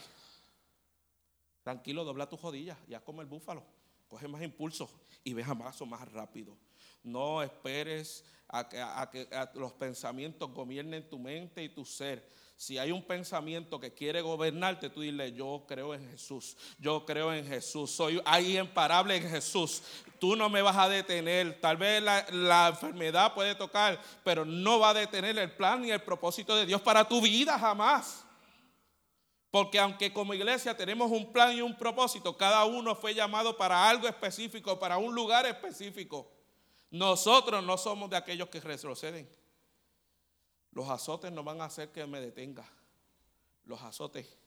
tranquilo, dobla tus rodillas, ya como el búfalo, coge más impulso y ve más o más rápido. No esperes a que, a que los pensamientos gobiernen tu mente y tu ser si hay un pensamiento que quiere gobernarte, tú dile, yo creo en Jesús, yo creo en Jesús, soy ahí imparable en Jesús. Tú no me vas a detener. Tal vez la, la, enfermedad puede tocar, pero no va a detener el plan ni el propósito de Dios para tu vida jamás. Porque aunque como iglesia tenemos un plan y un propósito, cada uno fue llamado para algo específico, para un lugar específico. Nosotros no somos de aquellos que retroceden. Los azotes no van a hacer que me detenga. Los azotes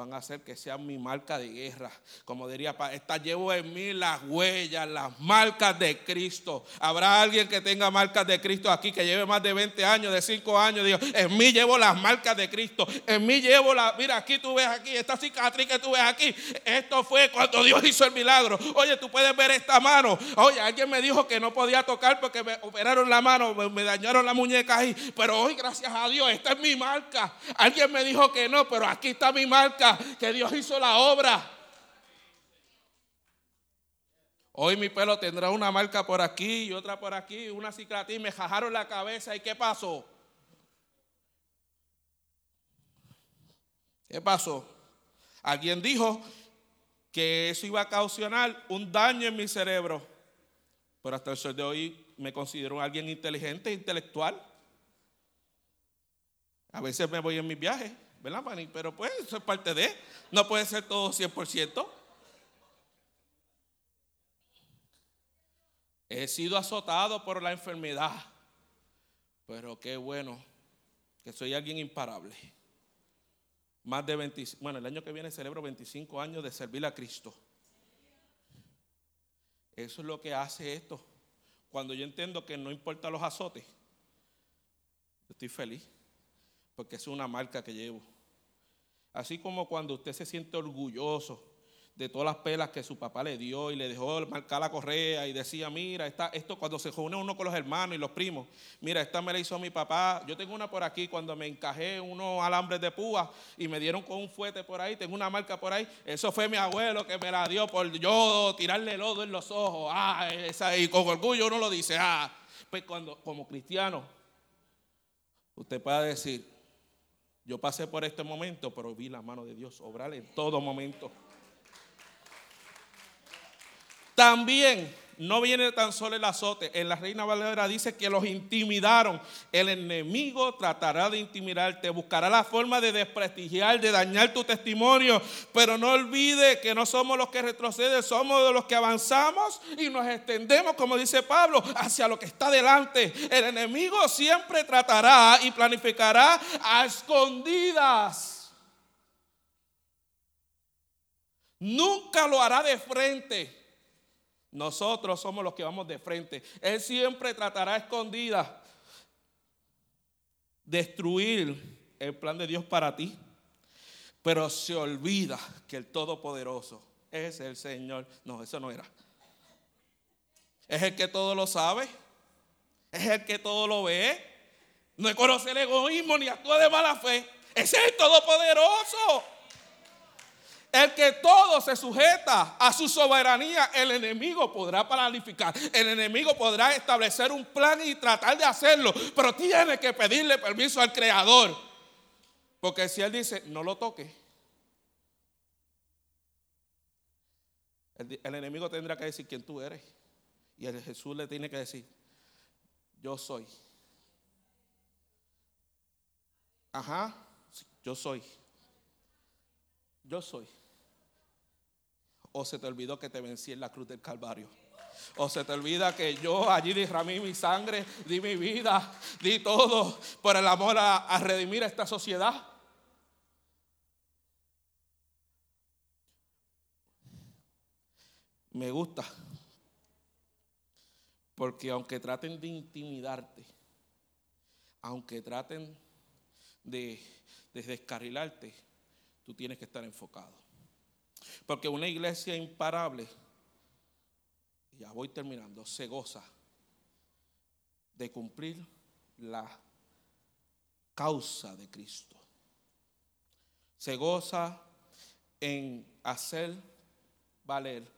van a hacer que sea mi marca de guerra. Como diría, esta llevo en mí las huellas, las marcas de Cristo. Habrá alguien que tenga marcas de Cristo aquí, que lleve más de 20 años, de 5 años. Digo, en mí llevo las marcas de Cristo. En mí llevo la, mira, aquí tú ves aquí, esta cicatriz que tú ves aquí. Esto fue cuando Dios hizo el milagro. Oye, tú puedes ver esta mano. Oye, alguien me dijo que no podía tocar porque me operaron la mano, me dañaron la muñeca ahí. Pero hoy, gracias a Dios, esta es mi marca. Alguien me dijo que no, pero aquí está mi marca que Dios hizo la obra. Hoy mi pelo tendrá una marca por aquí y otra por aquí, una cicatriz, me jajaron la cabeza y ¿qué pasó? ¿Qué pasó? Alguien dijo que eso iba a causar un daño en mi cerebro, pero hasta el sol de hoy me considero alguien inteligente, intelectual. A veces me voy en mis viajes ¿verdad, Manny? Pero pues eso es parte de, no puede ser todo 100%. He sido azotado por la enfermedad, pero qué bueno que soy alguien imparable. Más de 20, bueno, el año que viene celebro 25 años de servir a Cristo. Eso es lo que hace esto. Cuando yo entiendo que no importa los azotes, estoy feliz porque es una marca que llevo. Así como cuando usted se siente orgulloso de todas las pelas que su papá le dio y le dejó marcar la correa y decía, mira, esto cuando se reúne uno con los hermanos y los primos, mira, esta me la hizo mi papá, yo tengo una por aquí cuando me encajé unos alambres de púa y me dieron con un fuete por ahí, tengo una marca por ahí, eso fue mi abuelo que me la dio por yo tirarle lodo en los ojos, ah, esa, y con orgullo uno lo dice, ah, pues cuando como cristiano, usted puede decir, yo pasé por este momento, pero vi la mano de Dios obrar en todo momento. También no viene tan solo el azote. En la Reina Valera dice que los intimidaron. El enemigo tratará de intimidarte, buscará la forma de desprestigiar, de dañar tu testimonio. Pero no olvide que no somos los que retroceden, somos de los que avanzamos y nos extendemos, como dice Pablo, hacia lo que está delante. El enemigo siempre tratará y planificará a escondidas. Nunca lo hará de frente. Nosotros somos los que vamos de frente. Él siempre tratará escondida destruir el plan de Dios para ti. Pero se olvida que el Todopoderoso es el Señor. No, eso no era. Es el que todo lo sabe. Es el que todo lo ve. No conoce el egoísmo ni actúa de mala fe. Es el Todopoderoso. El que todo se sujeta a su soberanía, el enemigo podrá paralificar, el enemigo podrá establecer un plan y tratar de hacerlo, pero tiene que pedirle permiso al Creador. Porque si Él dice, no lo toque, el, enemigo tendrá que decir quién tú eres. Y el Jesús le tiene que decir, yo soy. Ajá, yo soy. Yo soy. O se te olvidó que te vencí en la cruz del Calvario. O se te olvida que yo allí derramé mi sangre, di mi vida, di todo por el amor a, redimir a esta sociedad. Me gusta. Porque aunque traten de intimidarte, aunque traten de, de descarrilarte, tú tienes que estar enfocado. Porque una iglesia imparable, ya voy terminando, se goza de cumplir la causa de Cristo. Se goza en hacer valer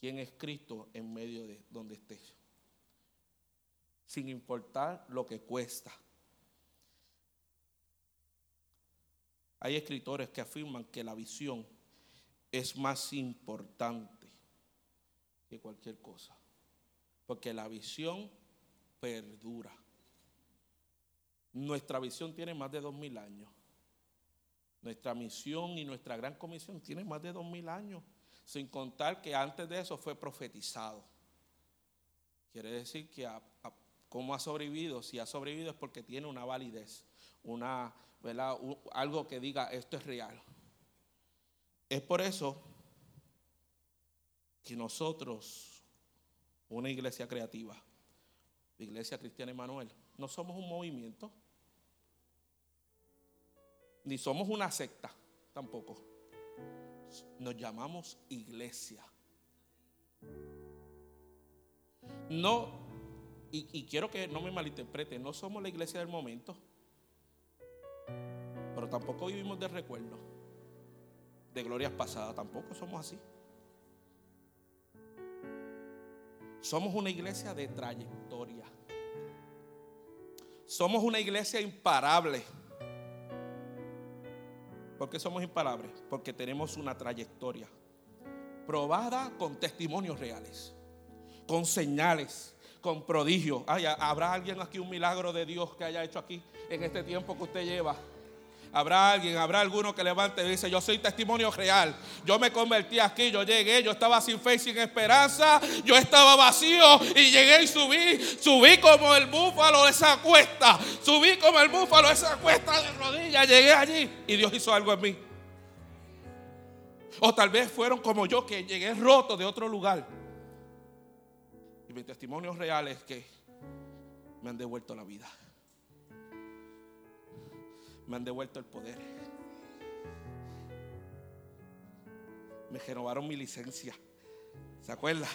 quién es Cristo en medio de donde esté. Sin importar lo que cuesta. Hay escritores que afirman que la visión es más importante que cualquier cosa. Porque la visión perdura. Nuestra visión tiene más de dos mil años. Nuestra misión y nuestra gran comisión tiene más de dos mil años. Sin contar que antes de eso fue profetizado. Quiere decir que cómo ha sobrevivido, si ha sobrevivido es porque tiene una validez, una, algo que diga esto es real. Es por eso que nosotros, una iglesia creativa, la Iglesia Cristiana Emanuel, no somos un movimiento, ni somos una secta tampoco. Nos llamamos iglesia. No, y, y quiero que no me malinterpreten, no somos la iglesia del momento, pero tampoco vivimos de recuerdo de glorias pasadas, tampoco somos así. Somos una iglesia de trayectoria. Somos una iglesia imparable. ¿Por qué somos imparables? Porque tenemos una trayectoria probada con testimonios reales, con señales, con prodigios. ¿Habrá alguien aquí un milagro de Dios que haya hecho aquí en este tiempo que usted lleva? Habrá alguien, habrá alguno que levante y dice, yo soy testimonio real. Yo me convertí aquí, yo llegué, yo estaba sin fe y sin esperanza, yo estaba vacío y llegué y subí, subí como el búfalo de esa cuesta, subí como el búfalo de esa cuesta de rodillas, llegué allí y Dios hizo algo en mí. O tal vez fueron como yo que llegué roto de otro lugar. Y mi testimonio real es que me han devuelto la vida me han devuelto el poder. Me renovaron mi licencia. ¿Se acuerda?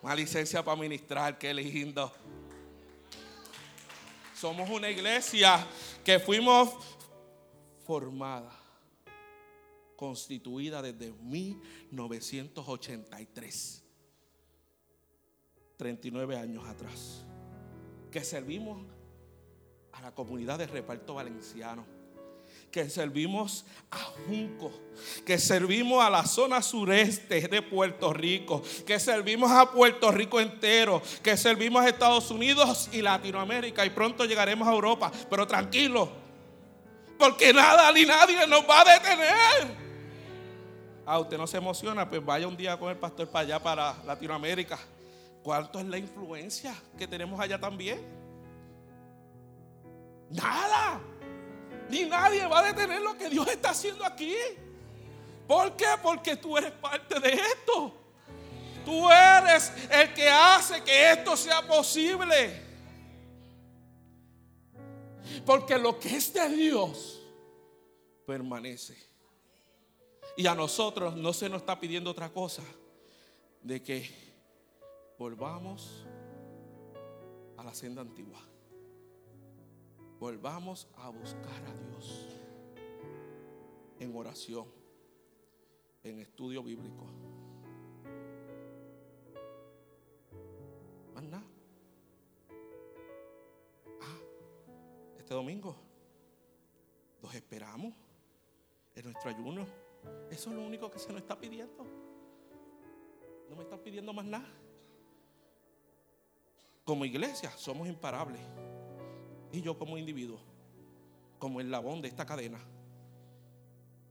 Una licencia para ministrar, qué lindo. Somos una iglesia que fuimos formada, constituida desde 1983. 39 años atrás. Que servimos a la comunidad de reparto valenciano que servimos a Junco, que servimos a la zona sureste de Puerto Rico, que servimos a Puerto Rico entero, que servimos a Estados Unidos y Latinoamérica y pronto llegaremos a Europa. Pero tranquilo, porque nada ni nadie nos va a detener. Ah, usted no se emociona, pues vaya un día con el pastor para allá, para Latinoamérica. ¿Cuánto es la influencia que tenemos allá también? Nada. Ni nadie va a detener lo que Dios está haciendo aquí. ¿Por qué? Porque tú eres parte de esto. Tú eres el que hace que esto sea posible. Porque lo que es de Dios permanece. Y a nosotros no se nos está pidiendo otra cosa de que volvamos a la senda antigua volvamos a buscar a Dios en oración, en estudio bíblico. Más. Ah, este domingo los esperamos en nuestro ayuno. Eso es lo único que se nos está pidiendo. No me están pidiendo más nada. Como iglesia somos imparables. Y yo como individuo, como el labón de esta cadena,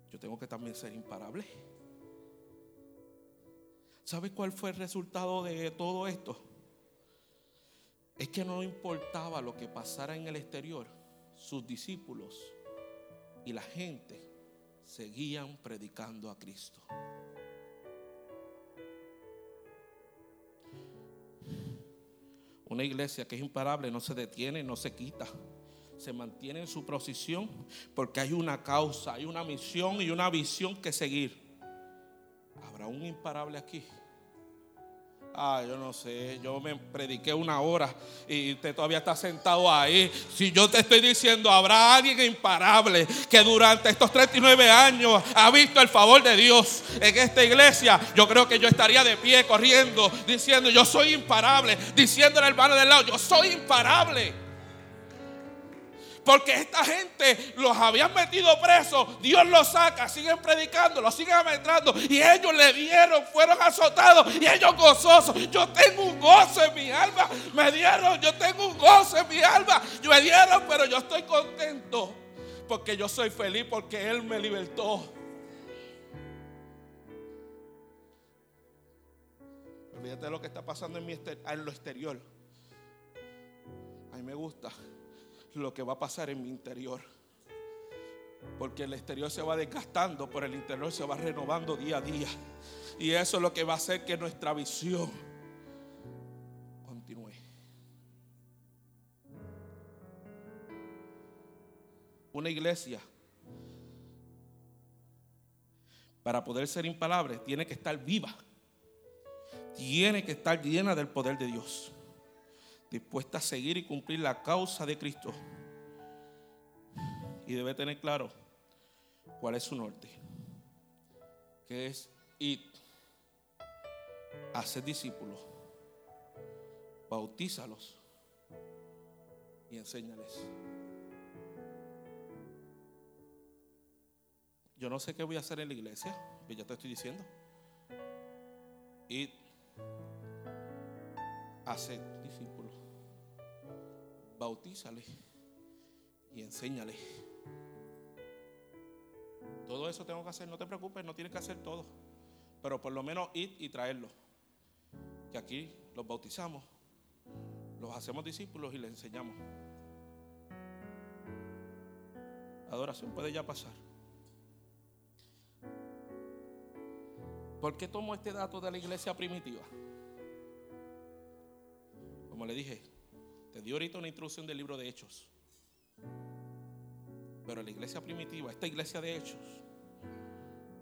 yo tengo que también ser imparable. ¿Sabe cuál fue el resultado de todo esto? Es que no importaba lo que pasara en el exterior, sus discípulos y la gente seguían predicando a Cristo. Una iglesia que es imparable no se detiene, no se quita. Se mantiene en su posición porque hay una causa, hay una misión y una visión que seguir. ¿Habrá un imparable aquí? Ah, yo no sé, yo me prediqué una hora y usted todavía está sentado ahí. Si yo te estoy diciendo, habrá alguien imparable que durante estos 39 años ha visto el favor de Dios en esta iglesia, yo creo que yo estaría de pie corriendo, diciendo, yo soy imparable, diciendo al hermano del lado, yo soy imparable. Porque esta gente los habían metido presos. Dios los saca, siguen predicando, los siguen ametrando. Y ellos le dieron, fueron azotados. Y ellos gozosos. Yo tengo un gozo en mi alma. Me dieron, yo tengo un gozo en mi alma. Me dieron, pero yo estoy contento. Porque yo soy feliz porque Él me libertó. Olvídate de lo que está pasando en lo exterior. A mí me gusta lo que va a pasar en mi interior. Porque el exterior se va desgastando, pero el interior se va renovando día a día. Y eso es lo que va a hacer que nuestra visión continúe. Una iglesia, para poder ser impalable, tiene que estar viva. Tiene que estar llena del poder de Dios dispuesta a seguir y cumplir la causa de Cristo. Y debe tener claro cuál es su norte, que es ir, hacer discípulos, bautízalos y enséñales. Yo no sé qué voy a hacer en la iglesia, pero ya te estoy diciendo. Y hacer discípulos bautízale y enséñale. Todo eso tengo que hacer, no te preocupes, no tienes que hacer todo. Pero por lo menos ir y traerlo. Que aquí los bautizamos, los hacemos discípulos y les enseñamos. Adoración puede ya pasar. ¿Por qué tomo este dato de la iglesia primitiva? Como le dije, te dio ahorita una introducción del libro de Hechos. Pero la iglesia primitiva, esta iglesia de Hechos,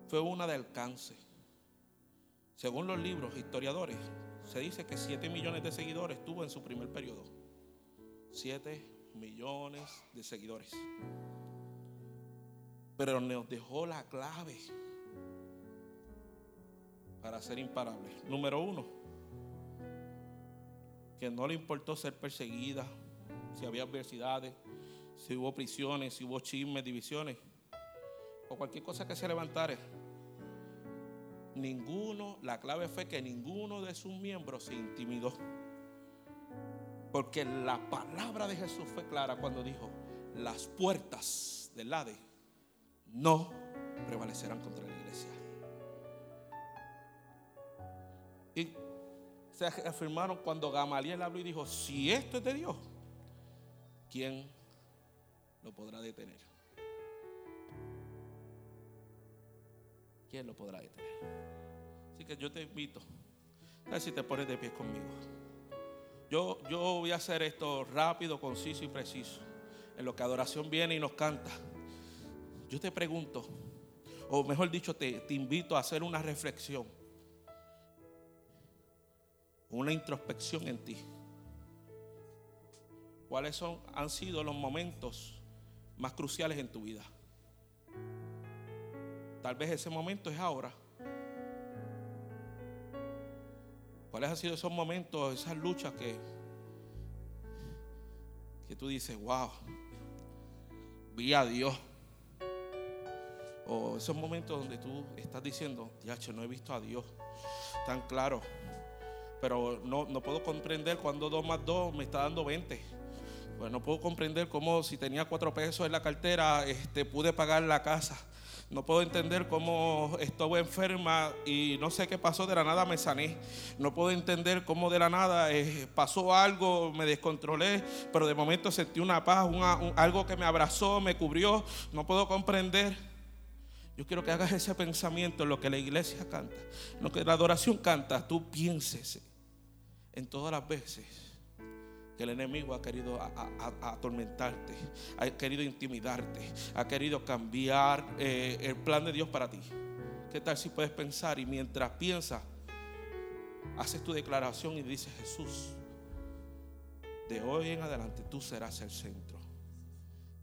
fue una de alcance. Según los libros historiadores, se dice que 7 millones de seguidores tuvo en su primer periodo. 7 millones de seguidores. Pero nos dejó la clave para ser imparables. Número uno, que no le importó ser perseguida, si había adversidades, si hubo prisiones, si hubo chismes, divisiones. o cualquier cosa que se levantare, ninguno, la clave fue que ninguno de sus miembros se intimidó. Porque la palabra de Jesús fue clara cuando dijo, las puertas del Hades no prevalecerán contra la iglesia. Y se afirmaron cuando Gamaliel habló y dijo, si esto es de Dios, ¿quién lo podrá detener? ¿Quién lo podrá detener? Así que yo te invito, a ver si te pones de pie conmigo. Yo, yo voy a hacer esto rápido, conciso y preciso. En lo que adoración viene y nos canta. Yo te pregunto, o mejor dicho, te, te invito a hacer una reflexión, una introspección en ti. ¿Cuáles son, han sido los momentos más cruciales en tu vida? Tal vez ese momento es ahora. ¿Cuáles han sido esos momentos, esas luchas que, que tú dices, wow, vi a Dios? O esos momentos donde tú estás diciendo, diacho, no he visto a Dios tan claro. Pero no, no puedo comprender cuando 2 más 2 me está dando 20. Pues no puedo comprender cómo si tenía 4 pesos en la cartera, este, pude pagar la casa. No puedo entender cómo estuve enferma y no sé qué pasó, de la nada me sané. No puedo entender cómo de la nada eh, pasó algo, me descontrolé, pero de momento sentí una paz, un- algo que me abrazó, me cubrió. No puedo comprender. Yo quiero que hagas ese pensamiento en lo que la iglesia canta, en lo que la adoración canta. Tú pienses en todas las veces que el enemigo ha querido atormentarte, ha querido intimidarte, ha querido cambiar eh, el plan de Dios para ti. ¿Qué tal si puedes pensar y mientras piensas, haces tu declaración y dices, Jesús, de hoy en adelante tú serás el centro.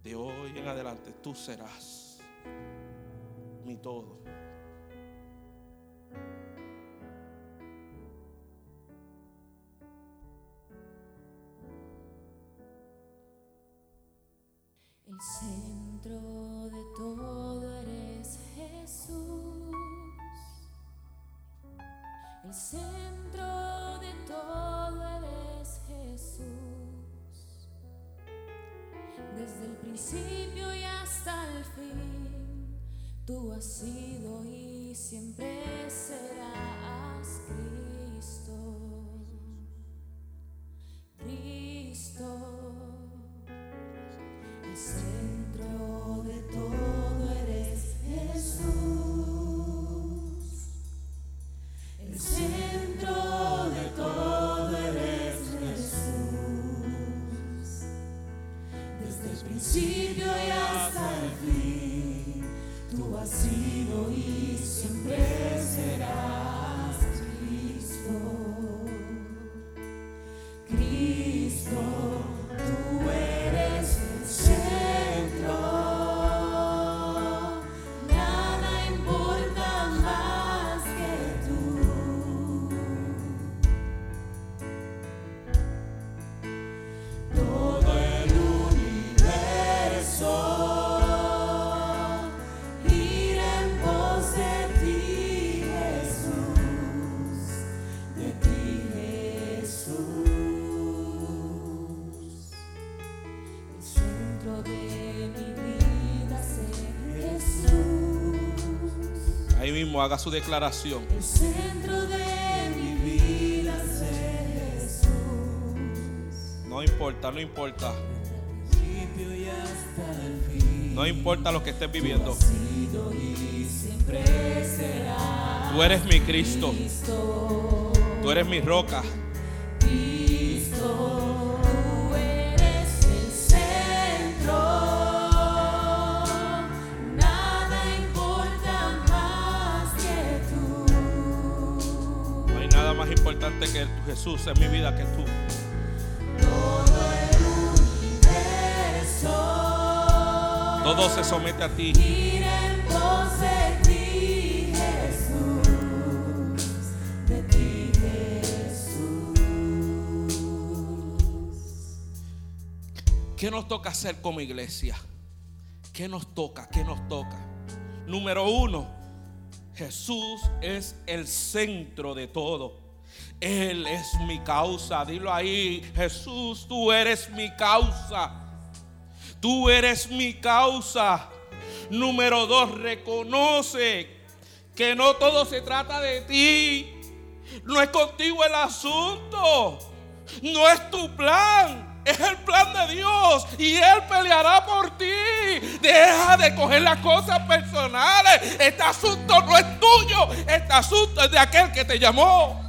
De hoy en adelante tú serás mi todo. Mismo haga su declaración. El centro de mi vida es Jesús. No importa, no importa. No importa lo que estés viviendo. Tú eres mi Cristo. Cristo. Tú eres mi roca. Cristo, importante que Jesús en mi vida que tú. Todo el universo Todo se somete a ti. gira en pos de ti, Jesús. De ti, Jesús. ¿Qué nos toca hacer como iglesia? ¿Qué nos toca? ¿Qué nos toca? Número uno, Jesús es el centro de todo. Él es mi causa. Dilo ahí, Jesús, tú eres mi causa. Tú eres mi causa. Número dos, reconoce que no todo se trata de ti. No es contigo el asunto. No es tu plan. Es el plan de Dios y Él peleará por ti. Deja de coger las cosas personales. Este asunto no es tuyo. Este asunto es de aquel que te llamó.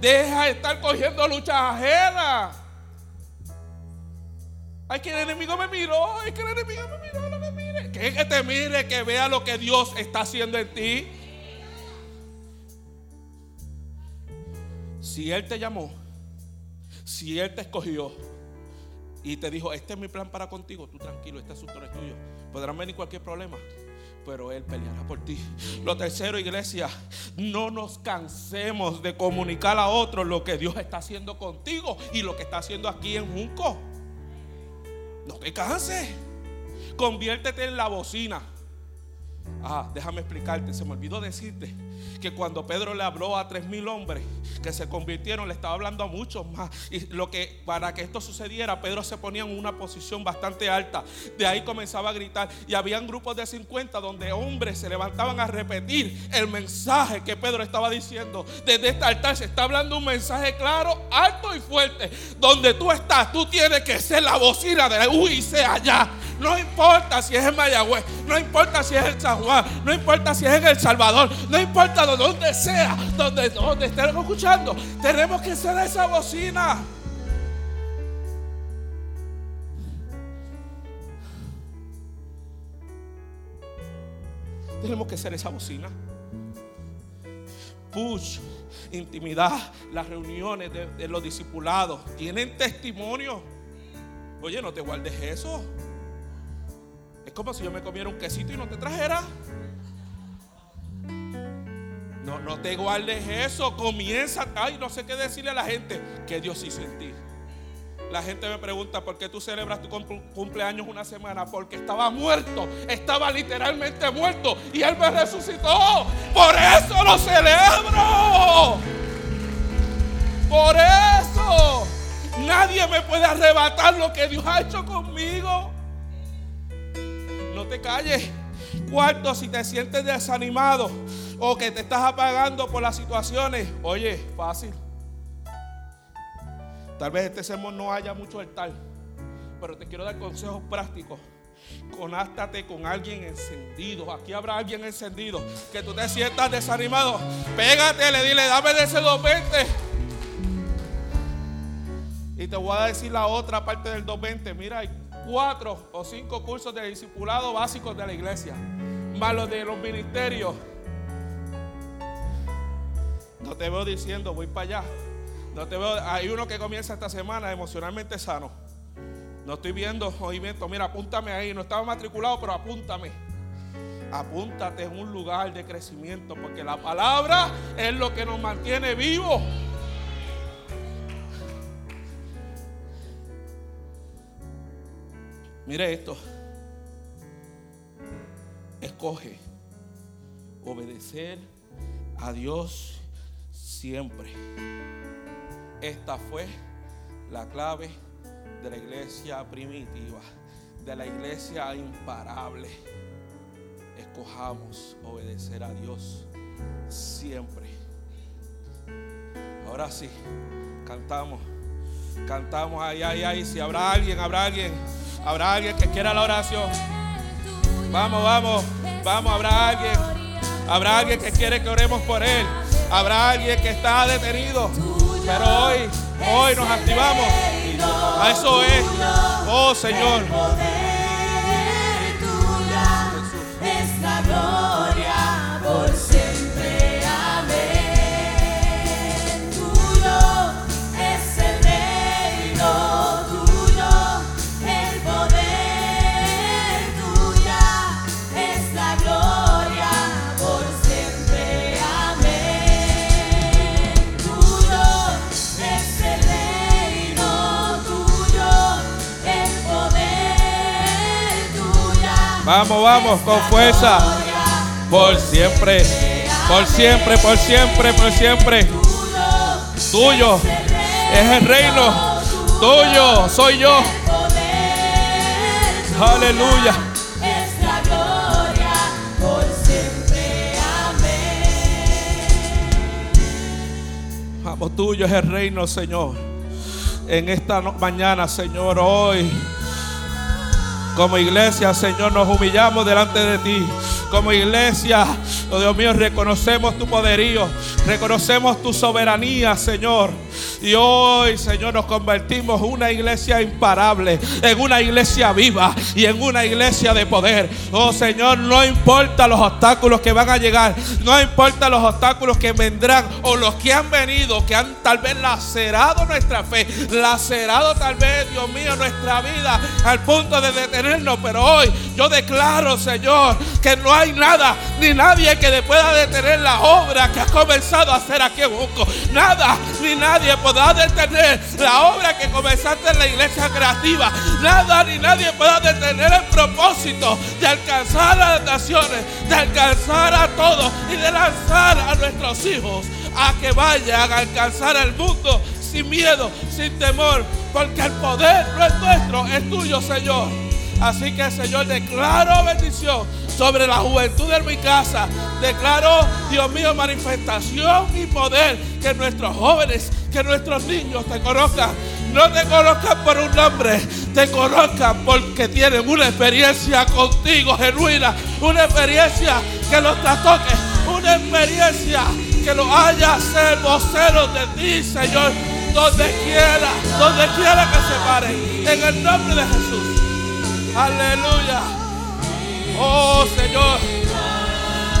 Deja de estar cogiendo luchas ajenas. Ay, que el enemigo me miró. Ay, que el enemigo me miró. No me mire. Que, que te mire, que vea lo que Dios está haciendo en ti. Si Él te llamó, si Él te escogió y te dijo, este es mi plan para contigo, tú tranquilo, este asunto no es tuyo. Podrán venir cualquier problema, pero Él peleará por ti. Lo tercero, iglesia, no nos cansemos de comunicar a otros lo que Dios está haciendo contigo y lo que está haciendo aquí en Junco. No te canses. Conviértete en la bocina. Ah, déjame explicarte, se me olvidó decirte que cuando Pedro le habló a tres mil hombres que se convirtieron, le estaba hablando a muchos más. Y lo que para que esto sucediera, Pedro se ponía en una posición bastante alta. De ahí comenzaba a gritar. Y habían grupos de 50 donde hombres se levantaban a repetir el mensaje que Pedro estaba diciendo. Desde este altar se está hablando un mensaje claro, alto y fuerte. Donde tú estás, tú tienes que ser la bocina de UIC allá. No importa si es en Mayagüez, no importa si es en San Juan, no importa si es en El Salvador, no importa de donde sea, donde, donde estemos escuchando, tenemos que ser esa bocina. Tenemos que ser esa bocina. Push, intimidad, las reuniones de, de los discipulados tienen testimonio. Oye, no te guardes eso. Es como si yo me comiera un quesito y no te trajera. No, no te guardes eso. Comienza. Ay, no sé qué decirle a la gente que Dios hizo en ti. La gente me pregunta por qué tú celebras tu cum- cumpleaños una semana. Porque estaba muerto. Estaba literalmente muerto. Y Él me resucitó. Por eso lo celebro. Por eso. Nadie me puede arrebatar lo que Dios ha hecho conmigo. No te calles. Cuarto, si te sientes desanimado o que te estás apagando por las situaciones, oye, fácil. Tal vez este sermón no haya mucho altar, pero te quiero dar consejos prácticos. Conáctate con alguien encendido. Aquí habrá alguien encendido. Que tú te sientas desanimado. Pégate, le dile, dame de ese 220. Y te voy a decir la otra parte del 220. Mira, cuatro o cinco cursos de discipulado básicos de la iglesia. Más los de los ministerios. No te veo diciendo, voy para allá. No te veo. Hay uno que comienza esta semana emocionalmente sano. No estoy viendo movimiento. Mira, apúntame ahí. No estaba matriculado, pero apúntame. Apúntate en un lugar de crecimiento, porque la palabra es lo que nos mantiene vivos. Mire esto. Escoge obedecer a Dios siempre. Esta fue la clave de la iglesia primitiva, de la iglesia imparable. Escojamos obedecer a Dios siempre. Ahora sí, cantamos. Cantamos ahí, ahí, ahí. Si habrá alguien, habrá alguien, habrá alguien que quiera la oración. Vamos, vamos, vamos, habrá alguien. Habrá alguien que quiere que oremos por él. Habrá alguien que está detenido. Pero hoy, hoy nos activamos. A eso es. Oh Señor. Vamos, vamos, con fuerza. Por siempre, por siempre, por siempre, por siempre. Tuyo es el reino. Tuyo soy yo. Aleluya. Vamos, tuyo es el reino, Señor. En esta mañana, Señor, hoy. Como iglesia, Señor, nos humillamos delante de ti. Como iglesia, oh Dios mío, reconocemos tu poderío, reconocemos tu soberanía, Señor. Y hoy, Señor, nos convertimos en una iglesia imparable, en una iglesia viva y en una iglesia de poder. Oh Señor, no importa los obstáculos que van a llegar, no importa los obstáculos que vendrán o los que han venido, que han tal vez lacerado nuestra fe, lacerado tal vez, Dios mío, nuestra vida al punto de detenernos. Pero hoy yo declaro, Señor, que no hay nada ni nadie que pueda detener la obra que has comenzado a hacer aquí en. Nada ni nadie podrá detener la obra que comenzaste en la iglesia creativa. Nada ni nadie pueda detener el propósito de alcanzar a las naciones, de alcanzar a todos y de lanzar a nuestros hijos a que vayan a alcanzar el mundo sin miedo, sin temor, porque el poder no es nuestro, es tuyo, Señor. Así que, Señor, declaro bendición sobre la juventud de mi casa. Declaro, Dios mío, manifestación y poder que nuestros jóvenes, que nuestros niños te conozcan. No te conozcan por un nombre, te conozcan porque tienen una experiencia contigo genuina, una experiencia que los trastoque, una experiencia que los haya ser voceros de ti, Señor, donde quiera, donde quiera que se paren, en el nombre de Jesús. Aleluya. Oh Señor,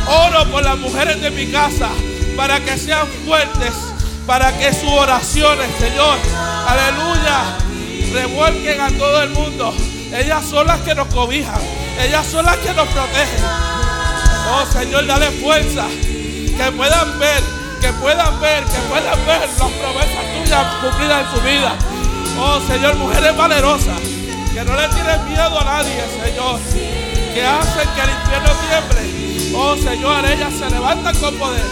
oro por las mujeres de mi casa para que sean fuertes, para que sus oraciones, Señor, aleluya, revuelquen a todo el mundo. Ellas son las que nos cobijan, ellas son las que nos protegen. Oh Señor, dale fuerza, que puedan ver, que puedan ver, que puedan ver las promesas tuyas cumplidas en su vida. Oh Señor, mujeres valerosas, que no le tienen miedo a nadie, Señor, que hacen que el infierno tiemble. Oh Señor, ellas se levantan con poder,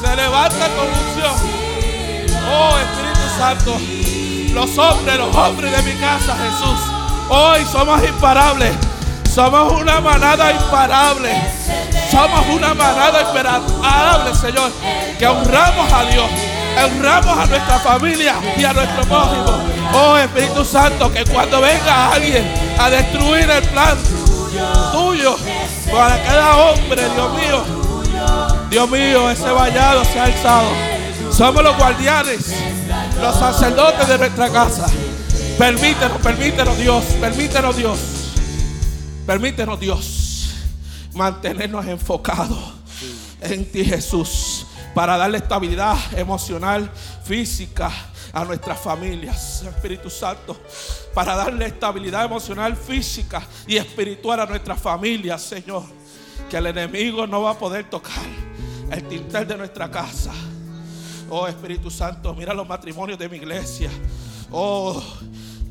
se levantan con unción. Oh Espíritu Santo, los hombres, los hombres de mi casa, Jesús, hoy somos imparables. Somos una manada imparable. Somos una manada imparable, Señor. Que honramos a Dios. Honramos a nuestra familia y a nuestro prójimo. Oh Espíritu Santo, que cuando venga alguien a destruir el plan tuyo para cada hombre, Dios mío, Dios mío, ese vallado se ha alzado. Somos los guardianes, los sacerdotes de nuestra casa. Permítenos, permítenos Dios, permítenos Dios. Permítenos Dios mantenernos enfocados en ti Jesús para darle estabilidad emocional, física a nuestras familias, Espíritu Santo, para darle estabilidad emocional, física y espiritual a nuestras familias, Señor, que el enemigo no va a poder tocar el tintel de nuestra casa. Oh Espíritu Santo, mira los matrimonios de mi iglesia. Oh,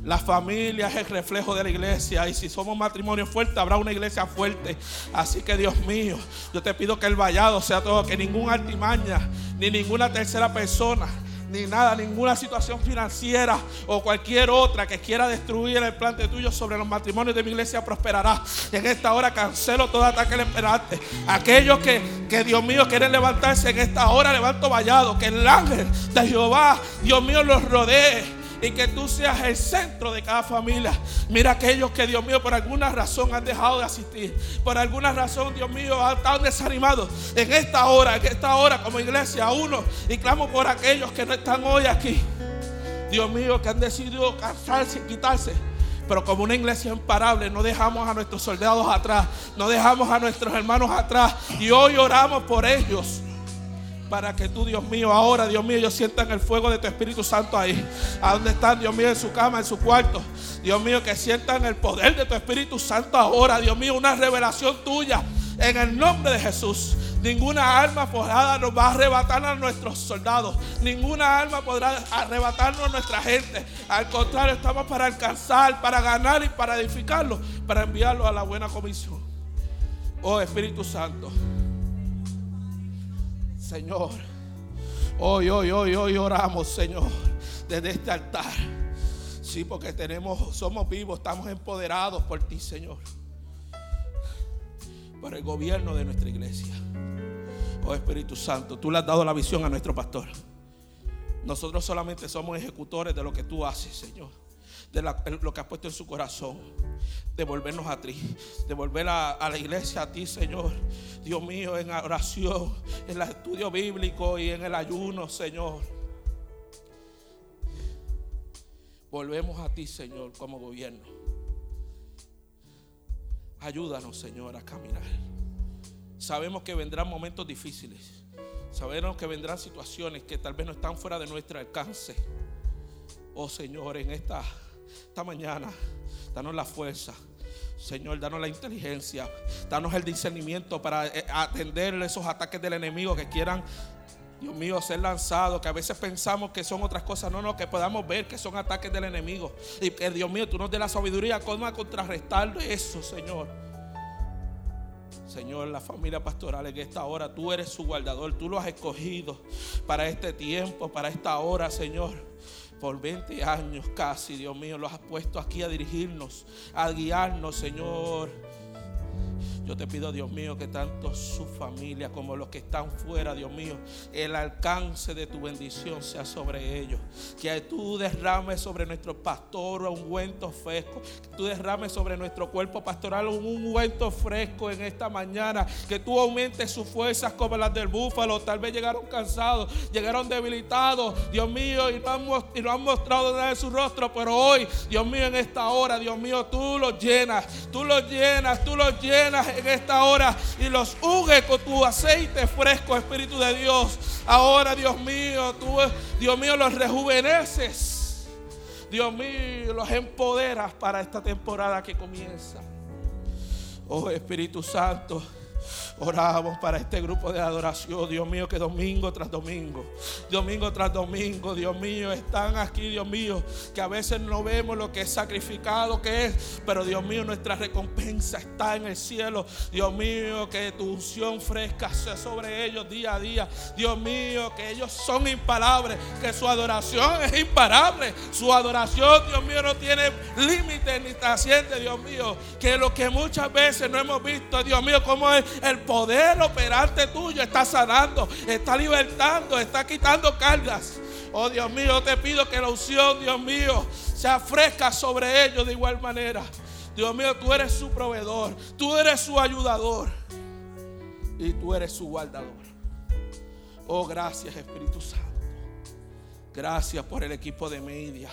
la familia es el reflejo de la iglesia. Y si somos matrimonio fuerte, habrá una iglesia fuerte. Así que Dios mío, yo te pido que el vallado sea todo, que ninguna artimaña, ni ninguna tercera persona, ni nada, ninguna situación financiera o cualquier otra que quiera destruir el plan de tuyo sobre los matrimonios de mi iglesia prosperará. En esta hora cancelo todo ataque al esperante. Aquellos que, que Dios mío quieren levantarse en esta hora, levanto vallado. Que el ángel de Jehová, Dios mío, los rodee y que tú seas el centro de cada familia. Mira aquellos que, Dios mío, por alguna razón han dejado de asistir. Por alguna razón, Dios mío, han estado desanimados. En esta hora, en esta hora, como iglesia, uno. Y clamo por aquellos que no están hoy aquí. Dios mío, que han decidido cansarse y quitarse. Pero como una iglesia imparable, no dejamos a nuestros soldados atrás. No dejamos a nuestros hermanos atrás. Y hoy oramos por ellos para que tú, Dios mío, ahora, Dios mío, ellos sientan el fuego de tu Espíritu Santo ahí. A donde están, Dios mío, en su cama, en su cuarto. Dios mío, que sientan el poder de tu Espíritu Santo ahora, Dios mío, una revelación tuya. En el nombre de Jesús. Ninguna arma forjada nos va a arrebatar a nuestros soldados. Ninguna arma podrá arrebatarnos a nuestra gente. Al contrario, estamos para alcanzar, para ganar y para edificarlo, para enviarlo a la buena comisión. Oh Espíritu Santo. Señor. Hoy, hoy, hoy, hoy oramos, Señor, desde este altar. Sí, porque tenemos, somos vivos, estamos empoderados por ti, Señor. Por el gobierno de nuestra iglesia. Oh Espíritu Santo, tú le has dado la visión a nuestro pastor. Nosotros solamente somos ejecutores de lo que tú haces, Señor. De lo que has puesto en su corazón. Devolvernos a ti. Devolver a, a, la iglesia a ti, Señor. Dios mío, en oración, en el estudio bíblico y en el ayuno, Señor. Volvemos a ti, Señor, como gobierno. Ayúdanos, Señor, a caminar. Sabemos que vendrán momentos difíciles. Sabemos que vendrán situaciones que tal vez no están fuera de nuestro alcance. Oh Señor, en esta, esta mañana, danos la fuerza. Señor, danos la inteligencia, danos el discernimiento para eh, atender esos ataques del enemigo que quieran, Dios mío, ser lanzados, que a veces pensamos que son otras cosas, no, no, que podamos ver que son ataques del enemigo. Y que Dios mío, tú nos des la sabiduría, cómo contrarrestar eso, Señor. Señor, la familia pastoral en esta hora, tú eres su guardador, tú lo has escogido para este tiempo, para esta hora, Señor. Por 20 años casi, Dios mío, lo has puesto aquí a dirigirnos, a guiarnos, Señor. Yo te pido, Dios mío, que tanto su familia como los que están fuera, Dios mío, el alcance de tu bendición sea sobre ellos. Que tú derrames sobre nuestro pastor un ungüento fresco. Que tú derrames sobre nuestro cuerpo pastoral un ungüento fresco en esta mañana. Que tú aumentes sus fuerzas como las del búfalo. Tal vez llegaron cansados, llegaron debilitados, Dios mío, y no han, y no han mostrado nada de su rostro. Pero hoy, Dios mío, en esta hora, Dios mío, tú los llenas, tú los llenas, tú los llenas en esta hora y los unge con tu aceite fresco, Espíritu de Dios. Ahora, Dios mío, tú, Dios mío, los rejuveneces. Dios mío, los empoderas para esta temporada que comienza. Oh Espíritu Santo. Oramos para este grupo de adoración, Dios mío, que domingo tras domingo, domingo tras domingo, Dios mío, están aquí, Dios mío, que a veces no vemos lo que es sacrificado que es, pero Dios mío, nuestra recompensa está en el cielo. Dios mío, que tu unción fresca sea sobre ellos día a día. Dios mío, que ellos son imparables, que su adoración es imparable. Su adoración, Dios mío, no tiene límite ni trasciende, Dios mío, que lo que muchas veces no hemos visto, Dios mío, como es el poder operante tuyo está sanando, está libertando, está quitando cargas. Oh Dios mío, te pido que la unción, Dios mío, sea fresca sobre ellos de igual manera. Dios mío, tú eres su proveedor, tú eres su ayudador y tú eres su guardador. Oh, gracias Espíritu Santo. Gracias por el equipo de media.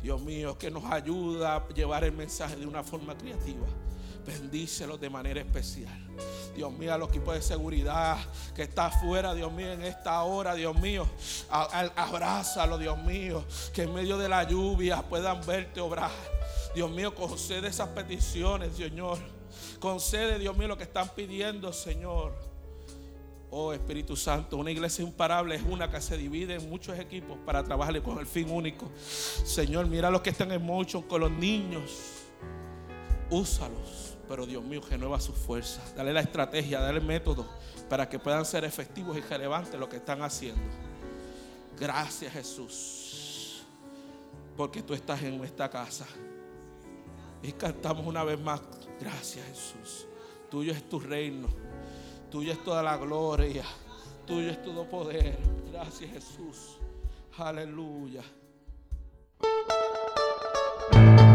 Dios mío, que nos ayuda a llevar el mensaje de una forma creativa. Bendícelos de manera especial. Dios mío, a los equipos de seguridad que está afuera, Dios mío, en esta hora, Dios mío, abrázalo, Dios mío, que en medio de la lluvia puedan verte obrar. Dios mío, concede esas peticiones, Señor. Concede, Dios mío, lo que están pidiendo, Señor. Oh Espíritu Santo, una iglesia imparable es una que se divide en muchos equipos para trabajar con el fin único. Señor, mira los que están en motion con los niños. Úsalos. Pero Dios mío, renueva su fuerza. Dale la estrategia, dale el método para que puedan ser efectivos y relevantes lo que están haciendo. Gracias Jesús. Porque tú estás en esta casa. Y cantamos una vez más. Gracias Jesús. Tuyo es tu reino. Tuyo es toda la gloria. Tuyo es todo poder. Gracias Jesús. Aleluya.